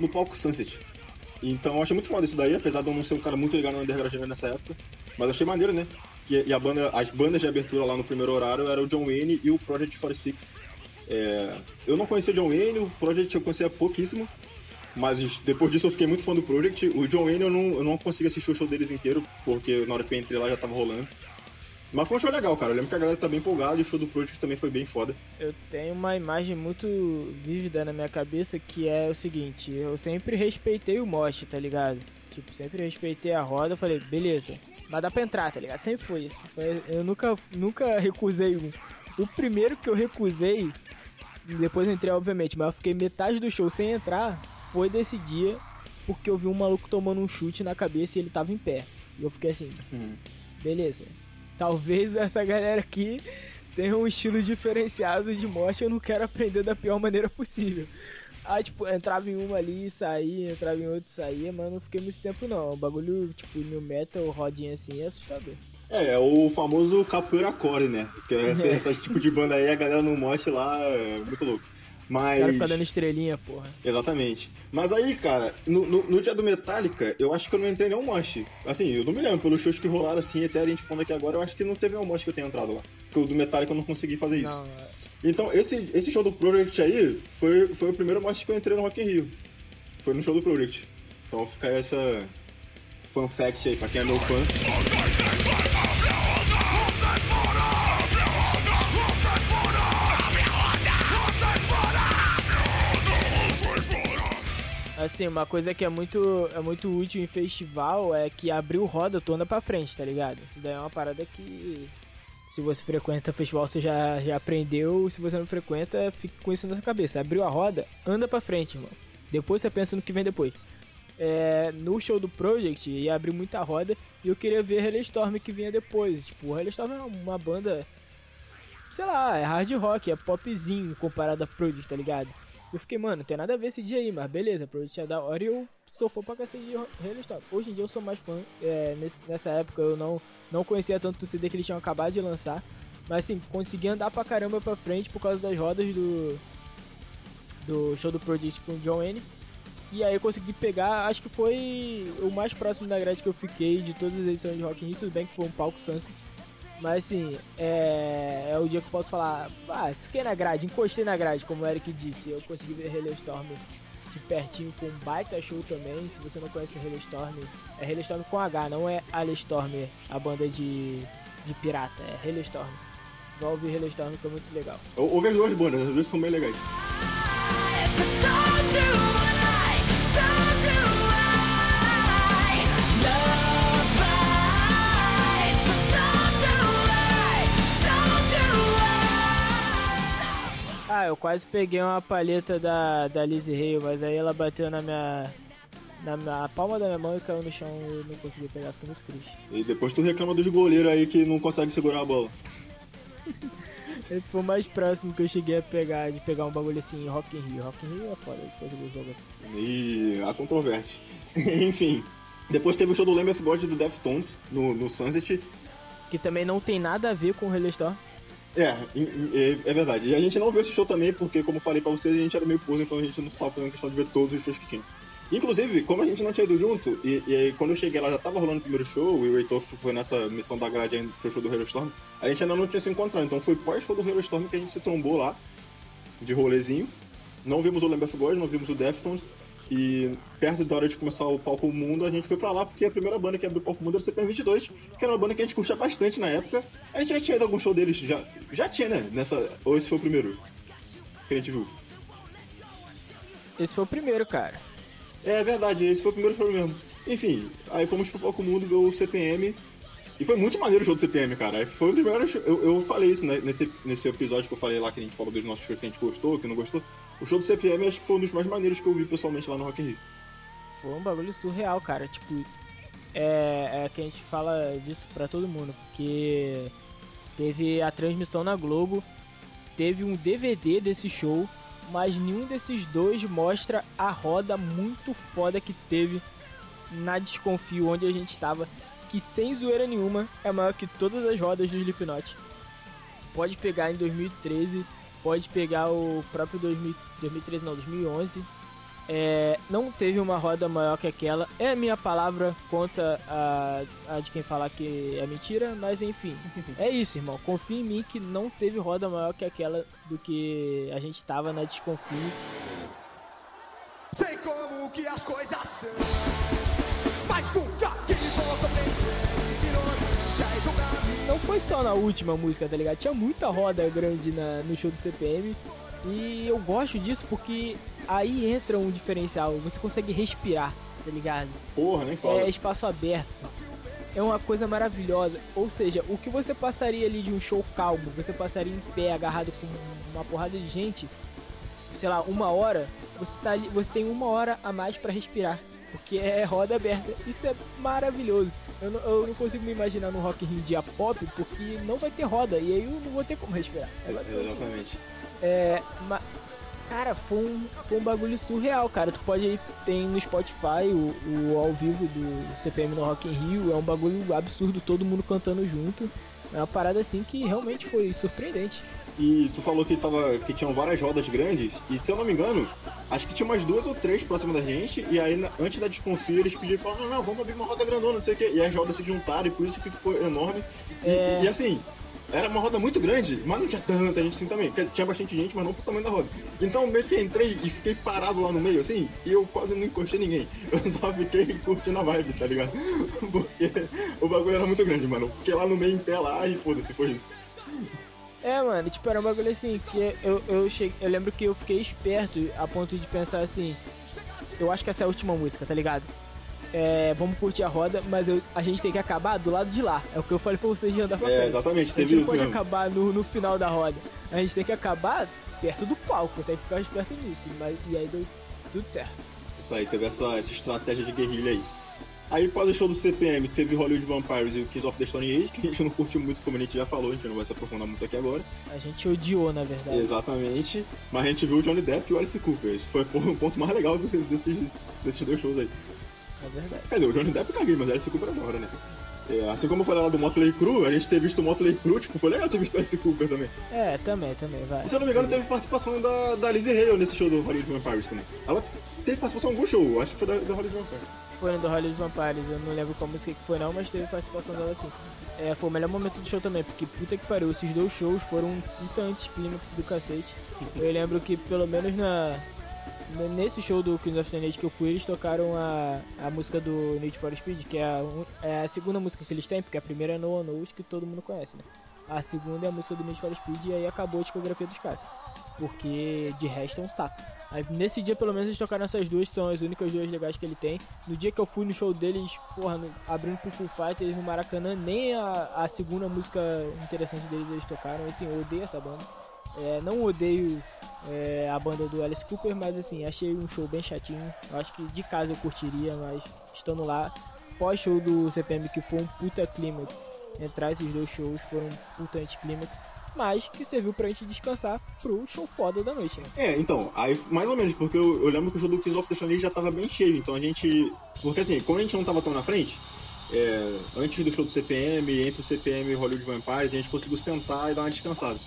no palco Sunset. Então eu achei muito foda isso daí, apesar de eu não ser um cara muito ligado no underground nessa época. Mas eu achei maneiro, né? Que, e a banda, as bandas de abertura lá no primeiro horário eram o John Wayne e o Project 46. É, eu não conhecia o John Wayne, o Project eu conhecia pouquíssimo. Mas depois disso eu fiquei muito fã do Project. O John Wayne eu não, eu não consegui assistir o show deles inteiro, porque na hora que eu entrei lá já tava rolando. Mas foi um show legal, cara. Eu lembro que a galera tá bem empolgada e o show do Project também foi bem foda. Eu tenho uma imagem muito vívida na minha cabeça que é o seguinte: eu sempre respeitei o Mosh, tá ligado? Tipo, sempre respeitei a roda. Falei, beleza, mas dá pra entrar, tá ligado? Sempre foi isso. Eu nunca, nunca recusei um. O primeiro que eu recusei, depois entrei, obviamente, mas eu fiquei metade do show sem entrar, foi desse dia, porque eu vi um maluco tomando um chute na cabeça e ele tava em pé. E eu fiquei assim, hum. beleza talvez essa galera aqui tenha um estilo diferenciado de morte, eu não quero aprender da pior maneira possível. Aí, tipo, entrava em uma ali, saía, entrava em outra, saía, mas não fiquei muito tempo não. O bagulho, tipo, new metal, rodinha assim, é assustador. É, é o famoso capoeira core, né? Porque esse, é. esse tipo de banda aí, a galera no mote lá é muito louco. Mas... O cara fica dando estrelinha, porra. Exatamente. Mas aí, cara, no, no, no, dia do Metallica, eu acho que eu não entrei nenhum mosh. Assim, eu não me lembro, pelos shows que rolaram assim, até a gente falando aqui agora, eu acho que não teve nenhum mosh que eu tenha entrado lá. Porque o do Metallica eu não consegui fazer isso. Não, é... Então, esse, esse show do Project aí foi, foi o primeiro mosh que eu entrei no Rock in Rio. Foi no show do Project. Então fica essa fun fact aí, pra quem é meu fã. Assim, uma coisa que é muito, é muito útil em festival é que abriu roda, tu anda pra frente, tá ligado? Isso daí é uma parada que se você frequenta festival você já, já aprendeu, se você não frequenta, fica com isso na sua cabeça. Abriu a roda, anda pra frente, irmão. Depois você pensa no que vem depois. É, no show do Project ia abrir muita roda e eu queria ver Hellstorm que vinha depois. Tipo, o Hellstorm é uma banda, sei lá, é hard rock, é popzinho comparado a Project, tá ligado? Eu fiquei, mano, não tem nada a ver esse dia aí, mas beleza, Project é da hora e eu sou fã pra cacete de Halo Hoje em dia eu sou mais fã, é, nessa época eu não, não conhecia tanto o CD que eles tinham acabado de lançar, mas assim, consegui andar pra caramba pra frente por causa das rodas do, do show do Project com o John N. E aí eu consegui pegar, acho que foi o mais próximo da grade que eu fiquei de todas as edições de Rock in Rio, tudo bem que foi um palco Sunset mas assim, é, é o dia que eu posso falar, ah, fiquei na grade, encostei na grade, como o Eric disse, eu consegui ver Storm de pertinho, foi um baita show também. Se você não conhece Hailstorm, é Hailstorm com H, não é Hailstorm, a banda de, de pirata, é Hailstorm. Vai ouvir Hailstorm que é muito legal. Ouve as duas bandas, as duas são bem legais. Ah, eu quase peguei uma palheta da, da Lizzie Hale, mas aí ela bateu na minha, na minha palma da minha mão e caiu no chão e não consegui pegar, fiquei muito triste. E depois tu reclama dos goleiros aí que não consegue segurar a bola. Esse foi o mais próximo que eu cheguei a pegar, de pegar um bagulho assim, Rock in Rio. Rock in Rio é foda, depois do jogo. E a controvérsia. Enfim, depois teve o show do Lamb of God do Deftones no, no Sunset. Que também não tem nada a ver com o Relay Store. É, é, é, verdade. E a gente não viu esse show também, porque, como falei pra vocês, a gente era meio puro, então a gente não estava fazendo questão de ver todos os shows que tinha. Inclusive, como a gente não tinha ido junto, e, e quando eu cheguei lá já tava rolando o primeiro show, e o Heitor foi nessa missão da grade pro show do Hailstorm, a gente ainda não tinha se encontrado. Então foi pós-show do Hailstorm que a gente se trombou lá, de rolezinho. Não vimos o Lamb God, não vimos o Deftones, e perto da hora de começar o Palco Mundo, a gente foi pra lá porque a primeira banda que abriu o Palco Mundo era o CPM22, que era uma banda que a gente curtia bastante na época. A gente já tinha ido a algum show deles, já, já tinha, né? Nessa, ou esse foi o primeiro que a gente viu? Esse foi o primeiro, cara. É verdade, esse foi o primeiro show mesmo. Enfim, aí fomos pro Palco Mundo ver o CPM. E foi muito maneiro o show do CPM, cara. Foi um dos melhores. Eu, eu falei isso né, nesse, nesse episódio que eu falei lá que a gente falou dos nossos shows que a gente gostou, que não gostou. O show do CPM acho que foi um dos mais maneiros que eu vi pessoalmente lá no Rock in Rio. Foi um bagulho surreal, cara. Tipo, é, é que a gente fala disso pra todo mundo, porque teve a transmissão na Globo, teve um DVD desse show, mas nenhum desses dois mostra a roda muito foda que teve na Desconfio, onde a gente estava, que sem zoeira nenhuma é maior que todas as rodas do Slipknot. Você pode pegar em 2013, pode pegar o próprio 2000, 2013, não, 2011. É, não teve uma roda maior que aquela. É a minha palavra contra a, a de quem falar que é mentira, mas enfim. é isso, irmão. Confia em mim que não teve roda maior que aquela do que a gente estava na Desconfio. Sei como que as coisas são, mas nunca que Não foi só na última música, tá ligado? Tinha muita roda grande na, no show do CPM. E eu gosto disso porque aí entra um diferencial. Você consegue respirar, tá ligado? Porra, nem fala. É espaço aberto. É uma coisa maravilhosa. Ou seja, o que você passaria ali de um show calmo, você passaria em pé, agarrado com uma porrada de gente, sei lá, uma hora, você, tá ali, você tem uma hora a mais para respirar. Porque é roda aberta. Isso é maravilhoso. Eu não, eu não consigo me imaginar no Rock in Rio dia pop, porque não vai ter roda. E aí eu não vou ter como respirar. É Exatamente. É. Cara, foi um, foi um bagulho surreal, cara. Tu pode ir, tem no Spotify o, o ao vivo do CPM no Rock in Rio. É um bagulho absurdo, todo mundo cantando junto. É uma parada assim que realmente foi surpreendente. E tu falou que, tava, que tinham várias rodas grandes, e se eu não me engano, acho que tinha umas duas ou três próximas da gente, e aí antes da desconfia eles pediram e falaram, não, não, vamos abrir uma roda grandona, não sei o quê. E as rodas se juntaram, e por isso que ficou enorme. E, é... e, e assim, era uma roda muito grande, mas não tinha tanta gente assim também. Tinha bastante gente, mas não pro tamanho da roda. Então meio que entrei e fiquei parado lá no meio, assim, e eu quase não encostei ninguém. Eu só fiquei curtindo a vibe, tá ligado? Porque o bagulho era muito grande, mano. Fiquei lá no meio em pé lá e foda-se, foi isso. É, mano, tipo, era um bagulho assim, que eu, eu, cheguei, eu lembro que eu fiquei esperto a ponto de pensar assim, eu acho que essa é a última música, tá ligado? É, vamos curtir a roda, mas eu, a gente tem que acabar do lado de lá. É o que eu falei pra vocês de andar pra é, frente. exatamente, teve isso A gente pode acabar no, no final da roda. A gente tem que acabar perto do palco, tem que ficar esperto nisso. Mas, e aí deu tudo certo. Isso aí, teve essa, essa estratégia de guerrilha aí. Aí, após o show do CPM, teve Hollywood Vampires e o Kings of the Stone Age, que a gente não curtiu muito, como a gente já falou, a gente não vai se aprofundar muito aqui agora. A gente odiou, na verdade. Exatamente. Mas a gente viu o Johnny Depp e o Alice Cooper. Esse foi o ponto mais legal desses, desses dois shows aí. É verdade. Quer dizer, o Johnny Depp eu caguei, mas o Alice Cooper é da hora, né? É, assim como eu falei lá do Motley Crue, a gente ter visto o Motley Crue, tipo, foi legal ter visto o Alice Cooper também. É, também, também, vai. E se eu não me engano, teve participação da, da Lizzie Hale nesse show do Hollywood Vampires também. Ela teve participação em algum show, acho que foi da, da Hollywood Vampires no do Hollywood Vampires, eu não lembro qual música que foi não, mas teve participação dela assim. É, foi o melhor momento do show também, porque puta que pariu, esses dois shows foram um tanto clímax do cacete. Eu lembro que pelo menos na, nesse show do Queens of the Night que eu fui, eles tocaram a, a música do Need for Speed, que é a, é a segunda música que eles têm, porque a primeira é No One que todo mundo conhece, né? A segunda é a música do Need for Speed e aí acabou a discografia dos caras. Porque de resto é um saco. Aí, nesse dia, pelo menos, eles tocaram essas duas, são as únicas duas legais que ele tem. No dia que eu fui no show deles, porra, no, abrindo pro Full Fighters no Maracanã, nem a, a segunda música interessante deles eles tocaram. Assim, eu odeio essa banda. É, não odeio é, a banda do Alice Cooper, mas assim, achei um show bem chatinho. Eu acho que de casa eu curtiria, mas estando lá, pós-show do CPM, que foi um puta clímax, entrar esses dois shows foram um puta anticlímax mas que serviu pra gente descansar pro show foda da noite, né? É, então, aí mais ou menos, porque eu, eu lembro que o show do Kings of the Stone já tava bem cheio, então a gente. Porque assim, como a gente não tava tão na frente, é, antes do show do CPM, entre o CPM e o Hollywood Vampires, a gente conseguiu sentar e dar uma descansada.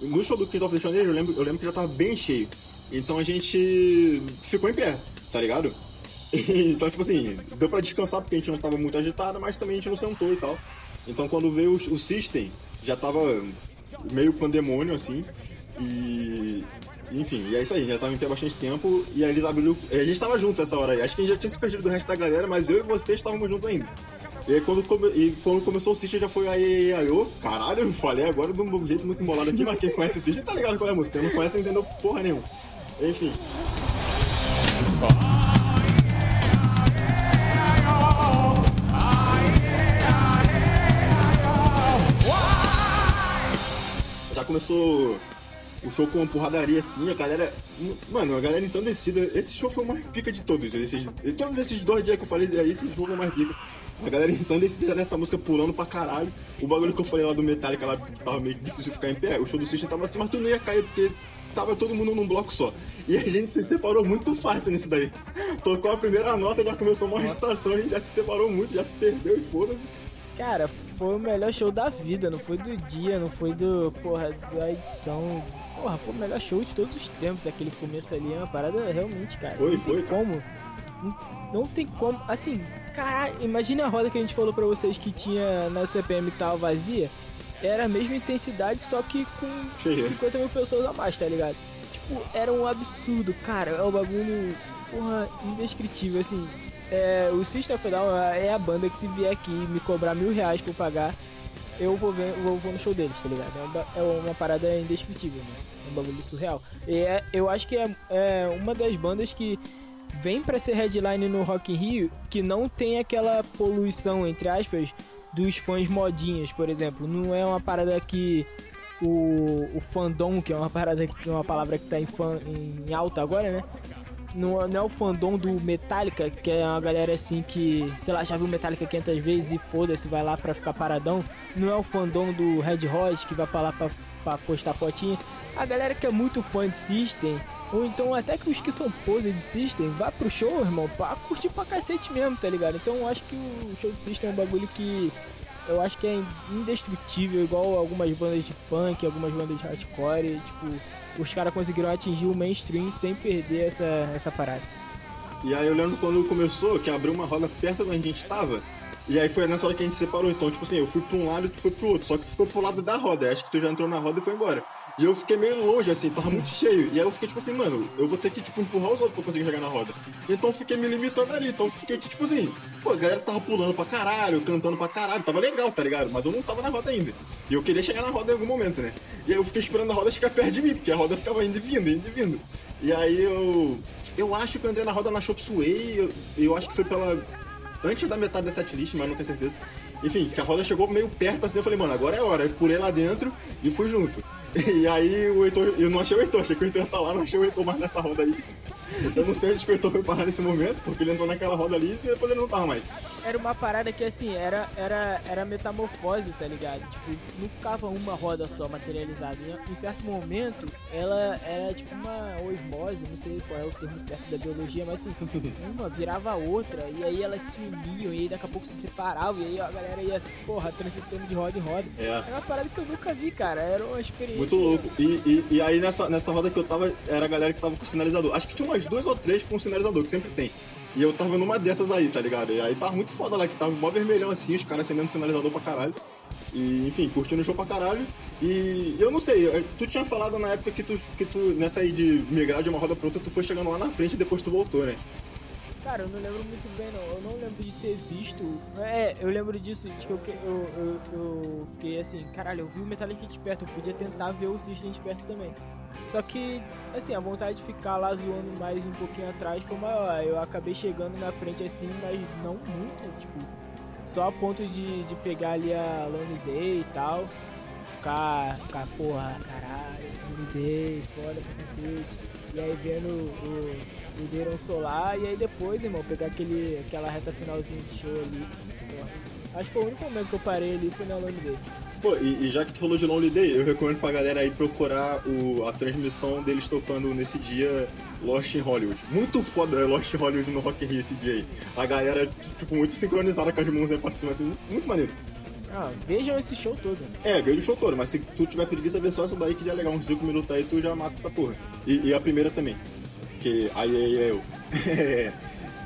No show do Kings of the Stone eu lembro, eu lembro que já tava bem cheio. Então a gente ficou em pé, tá ligado? então, tipo assim, deu pra descansar porque a gente não tava muito agitado, mas também a gente não sentou e tal. Então quando veio o, o System, já tava meio pandemônio, assim. E. Enfim, e é isso aí, já tava em pé bastante tempo. E aí eles abriram. A gente tava junto essa hora aí. Acho que a gente já tinha se perdido do resto da galera, mas eu e você estávamos juntos ainda. E aí quando, come... e quando começou o System já foi aí, aí, eu, caralho, eu falei agora do meu jeito muito embolado aqui, mas quem conhece o System tá ligado qual é a música. Quem não conhece não entendeu porra nenhuma. Enfim. Começou o show com uma porradaria assim, a galera. Mano, a galera ensandecida. Esse show foi o mais pica de todos. Esses, todos esses dois dias que eu falei, aí esse show foi o mais pica. A galera ensandecida já nessa música pulando pra caralho. O bagulho que eu falei lá do Metallica lá tava meio difícil ficar em pé. O show do System tava assim, mas tu não ia cair porque tava todo mundo num bloco só. E a gente se separou muito fácil nisso daí. Tocou a primeira nota, já começou uma agitação, a gente já se separou muito, já se perdeu e foda-se. Cara, foi o melhor show da vida, não foi do dia, não foi do, porra, da edição. Porra, foi o melhor show de todos os tempos, aquele começo ali, é uma parada realmente, cara. Foi, não foi. Tem como. Não, não, tem como. Assim, caralho, imagina a roda que a gente falou pra vocês que tinha na CPM que tava vazia. Era a mesma intensidade, só que com Cheio. 50 mil pessoas a mais, tá ligado? Tipo, era um absurdo, cara. É um bagulho, porra, indescritível, assim é, o of Down é a banda que se vier aqui me cobrar mil reais pra eu pagar, eu vou, ver, vou, vou no show deles, tá ligado? É uma, é uma parada indescritível, né? É um bagulho surreal. E é, eu acho que é, é uma das bandas que vem para ser headline no Rock in Rio que não tem aquela poluição, entre aspas, dos fãs modinhas, por exemplo. Não é uma parada que o, o fandom, que é uma parada que é uma palavra que tá em, fã, em alta agora, né? Não, não é o fandom do Metallica, que é uma galera assim que, sei lá, já viu Metallica 500 vezes e foda-se, vai lá pra ficar paradão. Não é o fandom do Red Hot, que vai pra lá pra, pra postar fotinha. A galera que é muito fã de System, ou então até que os que são pose de System, vá pro show, irmão, pra curtir pra cacete mesmo, tá ligado? Então eu acho que o show de System é um bagulho que eu acho que é indestrutível, igual algumas bandas de punk, algumas bandas de hardcore, tipo os caras conseguiram atingir o mainstream sem perder essa, essa parada. E aí eu lembro quando começou, que abriu uma roda perto de onde a gente tava, e aí foi nessa hora que a gente separou. Então, tipo assim, eu fui pra um lado e tu foi pro outro. Só que tu foi pro lado da roda. Acho que tu já entrou na roda e foi embora. E eu fiquei meio longe, assim, tava muito cheio. E aí eu fiquei tipo assim, mano, eu vou ter que, tipo, empurrar os outros pra conseguir chegar na roda. Então eu fiquei me limitando ali. Então eu fiquei, tipo assim, pô, a galera tava pulando pra caralho, cantando pra caralho. Tava legal, tá ligado? Mas eu não tava na roda ainda. E eu queria chegar na roda em algum momento, né? E aí eu fiquei esperando a roda chegar perto de mim, porque a roda ficava indo e vindo, indo e vindo. E aí eu. Eu acho que eu entrei na roda na Chop Suey, eu, eu acho que foi pela. Antes da metade da setlist, mas não tenho certeza. Enfim, que a roda chegou meio perto assim, eu falei, mano, agora é a hora. Eu pulei lá dentro e fui junto. E aí o Heitor, eu não achei o Heitor, achei que o Heitor tá lá, não achei o Heitor mais nessa roda aí. Eu não sei onde o Heitor foi parar nesse momento, porque ele entrou naquela roda ali e depois ele não tava mais. Era uma parada que assim, era, era, era metamorfose, tá ligado? Tipo, não ficava uma roda só materializada. Em, em certo momento, ela era tipo uma osmose, não sei qual é o termo certo da biologia, mas assim, uma virava a outra, e aí elas se uniam, e aí daqui a pouco se separavam, e aí a galera ia, porra, transitando de roda em roda. É. Era uma parada que eu nunca vi, cara. Era uma experiência. Muito louco. E, e, e aí nessa, nessa roda que eu tava, era a galera que tava com sinalizador. Acho que tinha umas duas ou três com sinalizador, que sempre tem. E eu tava numa dessas aí, tá ligado? E aí tava muito foda lá, que tava mó vermelhão assim, os caras acendendo sinalizador pra caralho. E, enfim, curtindo o show pra caralho. E eu não sei, tu tinha falado na época que tu, que tu nessa aí de migrar de uma roda pra outra, tu foi chegando lá na frente e depois tu voltou, né? Cara, eu não lembro muito bem não. Eu não lembro de ter visto. É, eu lembro disso, de que eu, eu, eu, eu fiquei assim, caralho, eu vi o Metallica de perto, eu podia tentar ver o System de perto também. Só que, assim, a vontade de ficar lá zoando mais um pouquinho atrás foi maior. Eu acabei chegando na frente assim, mas não muito, tipo, só a ponto de, de pegar ali a Lonely Day e tal. Ficar, ficar, porra, caralho, Lonely Day, foda pra cacete. E aí vendo o Viveram Solar e aí depois, irmão, pegar aquele, aquela reta finalzinha de show ali. Acho que foi o único momento que eu parei ali foi na Lonely Day. Pô, e, e, já que tu falou de Lonely Day, eu recomendo pra galera aí procurar o, a transmissão deles tocando nesse dia Lost in Hollywood. Muito foda Lost in Hollywood no Rock in Rio esse dia aí. A galera, tipo, muito sincronizada com as mãos aí pra cima, assim, muito, muito maneiro. Ah, vejam esse show todo. É, veja o show todo, mas se tu tiver preguiça, ver só essa daí que já é legal, uns 5 minutos aí, tu já mata essa porra. E, e a primeira também que aí, aí eu.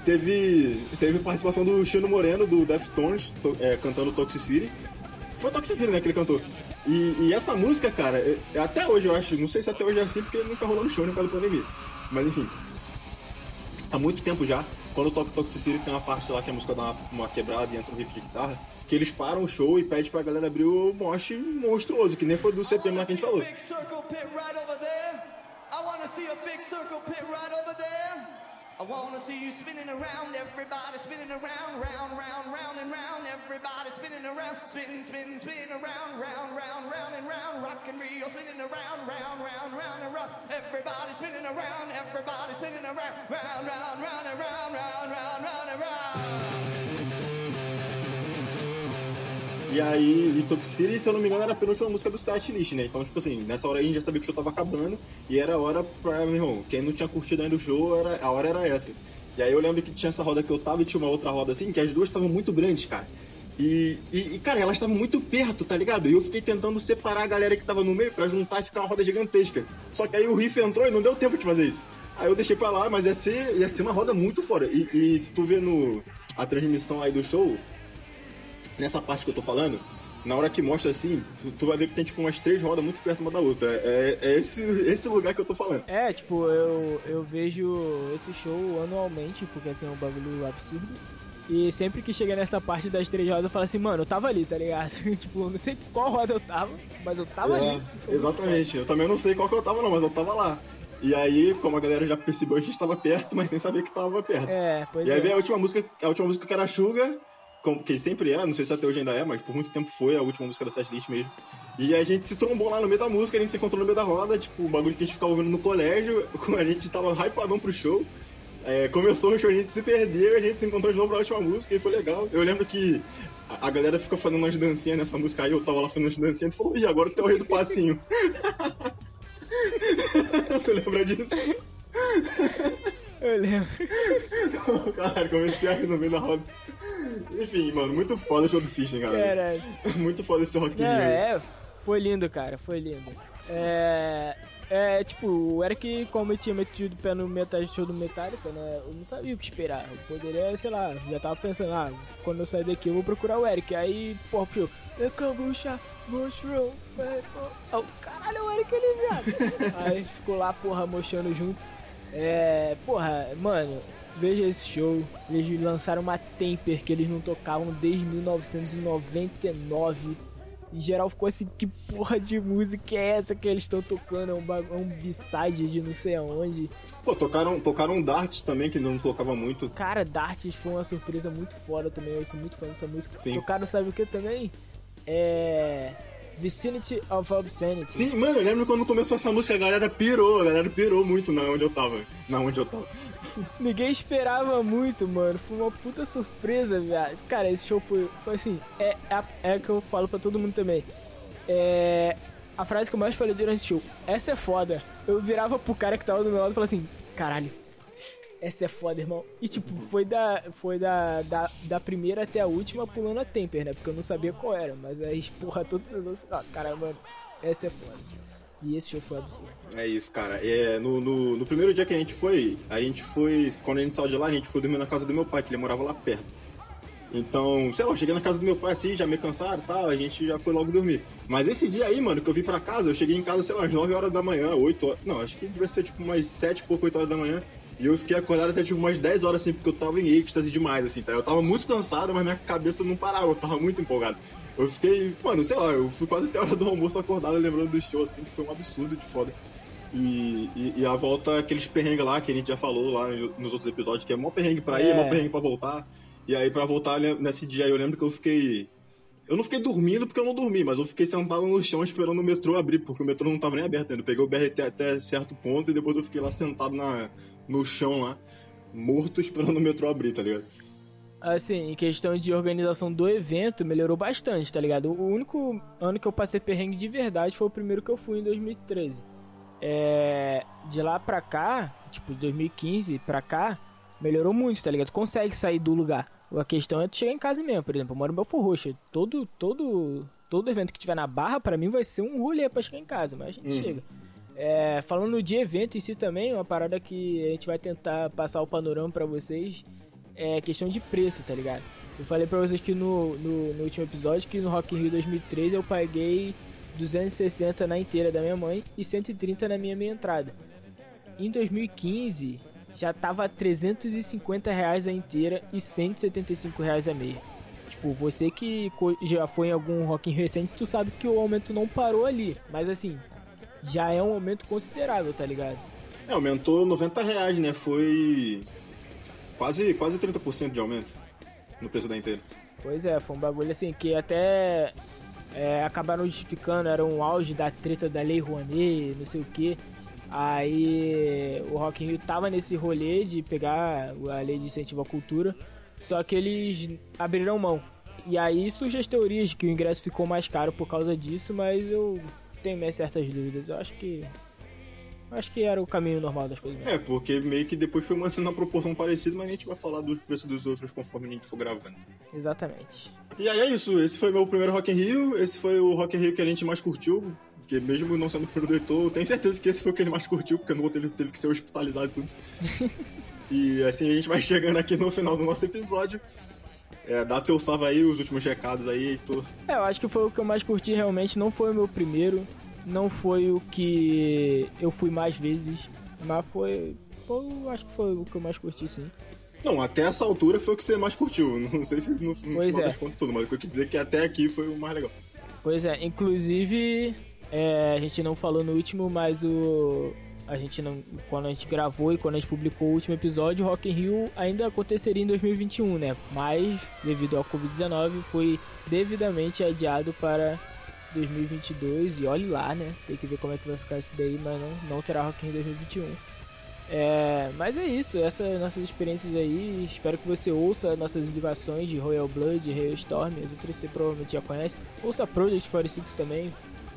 teve, teve participação do Chino Moreno, do Deftones, é, cantando Toxicity. Foi Toxicity, né, que ele cantou. E, e, essa música, cara, até hoje eu acho, não sei se até hoje é assim, porque não tá rolando show por causa da pandemia. Mas enfim, há muito tempo já, quando eu toco Toxicity, tem uma parte lá que a música dá uma, uma quebrada e entra um riff de guitarra, que eles param o show e pedem pra galera abrir o mosh monstruoso, que nem foi do CPM lá que a gente falou. I wanna see a big circle pit right over there. I wanna see you spinning around, everybody spinning around, round, round, round and round, everybody spinning around, spin, spin, spin around, round, round, round and round, rock and reel spinning around, round, round, round and round, everybody spinning around, everybody spinning around, round, round, round and round, round, round, round and round. E aí, Stoke City, se eu não me engano, era a penúltima música do set list, né? Então, tipo assim, nessa hora a gente já sabia que o show tava acabando e era hora pra, meu irmão, quem não tinha curtido ainda o show, era, a hora era essa. E aí eu lembro que tinha essa roda que eu tava e tinha uma outra roda assim, que as duas estavam muito grandes, cara. E, e, cara, elas estavam muito perto, tá ligado? E eu fiquei tentando separar a galera que tava no meio para juntar e ficar uma roda gigantesca. Só que aí o riff entrou e não deu tempo de fazer isso. Aí eu deixei pra lá, mas ia ser, ia ser uma roda muito fora. E, e se tu vê no, a transmissão aí do show, nessa parte que eu tô falando, na hora que mostra assim, tu, vai ver que tem tipo umas três rodas muito perto uma da outra. É, é esse, esse lugar que eu tô falando. É, tipo, eu, eu vejo esse show anualmente, porque assim é um bagulho absurdo. E sempre que chega nessa parte das três rodas, eu falo assim, mano, eu tava ali, tá ligado? tipo, eu não sei qual roda eu tava, mas eu tava é, ali. Exatamente, eu também não sei qual que eu tava, não, mas eu tava lá. E aí, como a galera já percebeu, a gente tava perto, mas sem saber que tava perto. É, pois e aí é. vem a última música, a última música que era Suga, como, que sempre é, não sei se até hoje ainda é, mas por muito tempo foi a última música da setlist mesmo. E a gente se trombou lá no meio da música, a gente se encontrou no meio da roda, tipo, o bagulho que a gente ficava ouvindo no colégio, a gente tava hypadão pro show. É, começou o show, a gente se perdeu, a gente se encontrou de novo pra última música e foi legal. Eu lembro que a, a galera fica fazendo umas dancinhas nessa música aí, eu tava lá fazendo umas dancinhas e falou, ih, agora tem o rei do passinho. tu lembra disso? Eu lembro. Caralho, comecei a rir no meio da roda. Enfim, mano, muito foda o show do System, cara. Caralho. Muito foda esse Rock in É, foi lindo, cara, foi lindo. É... É, tipo, o Eric, como eu tinha metido o pé no metade show do Metallica, né? Eu não sabia o que esperar. Eu poderia, sei lá, já tava pensando, ah, quando eu sair daqui eu vou procurar o Eric. Aí, porra, pro show, Kombucha, Mushroom, oh, caralho, é o Eric ali, viado. Aí ficou lá, porra, mochando junto. É, porra, mano, Veja esse show. Eles lançaram uma Temper que eles não tocavam desde 1999. Em geral ficou assim, que porra de música é essa que eles estão tocando? É um, é um b-side de não sei aonde. Pô, tocaram, tocaram Darts também, que não tocava muito. Cara, Darts foi uma surpresa muito foda também. Eu sou muito fã dessa música. Sim. Tocaram, sabe o que também? É. Vicinity of Obscenity. Sim, mano, eu lembro quando começou essa música, a galera pirou, a galera pirou muito na onde eu tava. Na onde eu tava. Ninguém esperava muito, mano. Foi uma puta surpresa, viado. Cara, esse show foi, foi assim. É, é, é que eu falo pra todo mundo também. É. A frase que eu mais falei durante o show. Essa é foda. Eu virava pro cara que tava do meu lado e falava assim: caralho, essa é foda, irmão. E tipo, foi da. Foi da, da, da primeira até a última pulando a Temper, né? Porque eu não sabia qual era. Mas aí, porra, todos esses outros. Ah, mano, essa é foda. E esse show foi absurdo. É isso, cara. É, no, no, no, primeiro dia que a gente foi, a gente foi. Quando a gente saiu de lá, a gente foi dormir na casa do meu pai, que ele morava lá perto. Então, sei lá, eu cheguei na casa do meu pai assim, já meio cansado e tal, a gente já foi logo dormir. Mas esse dia aí, mano, que eu vim pra casa, eu cheguei em casa, sei lá, às 9 horas da manhã, 8 horas. Não, acho que devia ser tipo umas 7 e pouco, 8 horas da manhã. E eu fiquei acordado até tipo umas 10 horas assim, porque eu tava em êxtase demais, assim, tá? Eu tava muito cansado, mas minha cabeça não parava, eu tava muito empolgado. Eu fiquei, mano, sei lá, eu fui quase até a hora do almoço acordado lembrando do show, assim, que foi um absurdo de foda. E, e, e, a volta, aqueles perrengues lá que a gente já falou lá nos outros episódios, que é mó perrengue pra ir, é mó perrengue pra voltar. E aí, pra voltar nesse dia, eu lembro que eu fiquei. Eu não fiquei dormindo porque eu não dormi, mas eu fiquei sentado no chão esperando o metrô abrir, porque o metrô não tava nem aberto ainda. Eu peguei o BRT até certo ponto e depois eu fiquei lá sentado na, no chão lá, morto, esperando o metrô abrir, tá ligado? Assim, em questão de organização do evento, melhorou bastante, tá ligado? O único ano que eu passei perrengue de verdade foi o primeiro que eu fui em 2013. É, de lá pra cá, tipo, de 2015 pra cá, melhorou muito, tá ligado? consegue sair do lugar. A questão é tu chegar em casa mesmo, por exemplo, eu moro em Belfor Roxo. Todo, todo, todo evento que tiver na Barra, para mim vai ser um rolê pra chegar em casa, mas a gente uhum. chega. É, falando de evento em si também, uma parada que a gente vai tentar passar o panorama para vocês é questão de preço, tá ligado? Eu falei pra vocês que no, no, no último episódio que no Rock in Rio 2013 eu paguei 260 na inteira da minha mãe e 130 na minha meia entrada. Em 2015 já tava 350 reais a inteira e 175 reais a meia. Tipo, você que já foi em algum Rock in Rio recente, tu sabe que o aumento não parou ali. Mas assim, já é um aumento considerável, tá ligado? É, aumentou 90 reais, né? Foi quase, quase 30% de aumento no preço da inteira. Pois é, foi um bagulho assim que até é, acabaram justificando, era um auge da treta da Lei Rouanet, não sei o que. Aí o Rock in Rio tava nesse rolê de pegar a lei de incentivo à cultura, só que eles abriram mão. E aí surgem as teorias de que o ingresso ficou mais caro por causa disso, mas eu tenho minhas certas dúvidas. Eu acho que acho que era o caminho normal das coisas. É, porque meio que depois foi mantendo uma proporção parecida, mas a gente vai falar dos preços dos outros conforme a gente for gravando. Exatamente. E aí é isso, esse foi meu primeiro Rock in Rio, esse foi o Rock in Rio que a gente mais curtiu, porque mesmo não sendo produtor, eu tenho certeza que esse foi o que ele mais curtiu, porque no outro ele teve que ser hospitalizado e tudo. e assim a gente vai chegando aqui no final do nosso episódio. É, dá teu salve aí, os últimos recados aí e tudo. É, eu acho que foi o que eu mais curti realmente, não foi o meu primeiro, não foi o que eu fui mais vezes, mas foi, foi acho que foi o que eu mais curti sim. Não, até essa altura foi o que você mais curtiu. Não sei se no, no final é. das contas tudo, mas o que eu quis dizer é que até aqui foi o mais legal. Pois é, inclusive é, a gente não falou no último, mas o. A gente não. Quando a gente gravou e quando a gente publicou o último episódio, Rock in Rio ainda aconteceria em 2021, né? Mas, devido ao Covid-19, foi devidamente adiado para 2022. E olhe lá, né? Tem que ver como é que vai ficar isso daí, mas não, não terá Rock in Rio 2021. É, mas é isso, essas nossas experiências aí. Espero que você ouça nossas ligações de Royal Blood, Hailstorm, as outras você provavelmente já conhece. Ouça Project 46 também,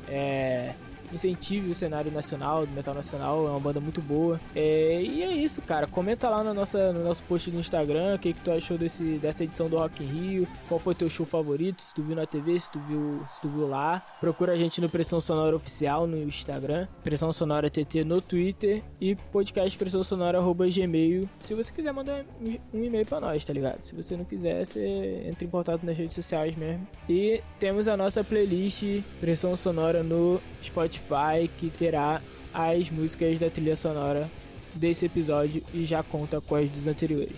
é, incentive o cenário nacional, do metal nacional, é uma banda muito boa. É, e é isso, cara. Comenta lá no, nossa, no nosso post do Instagram o que, que tu achou desse, dessa edição do Rock in Rio, qual foi teu show favorito, se tu viu na TV, se tu viu, se tu viu lá. Procura a gente no Pressão Sonora Oficial no Instagram, Pressão Sonora TT no Twitter e podcast Pressão Sonora gmail. Se você quiser mandar um e-mail pra nós, tá ligado? Se você não quiser, você entra em contato nas redes sociais mesmo. E temos a nossa playlist Pressão Sonora no Spotify Spotify que terá as músicas da trilha sonora desse episódio e já conta com as dos anteriores.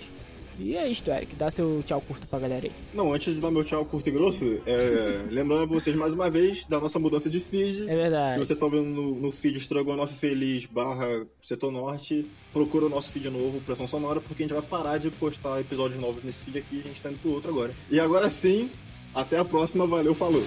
E é isto, Eric. Dá seu tchau curto pra galera aí. Não, antes de dar meu tchau curto e grosso, é... lembrando vocês mais uma vez da nossa mudança de feed. É verdade. Se você tá vendo no, no feed Estrogonofe Feliz barra Setor Norte, procura o nosso feed novo, Pressão Sonora, porque a gente vai parar de postar episódios novos nesse feed aqui e a gente tá indo pro outro agora. E agora sim, até a próxima. Valeu, falou!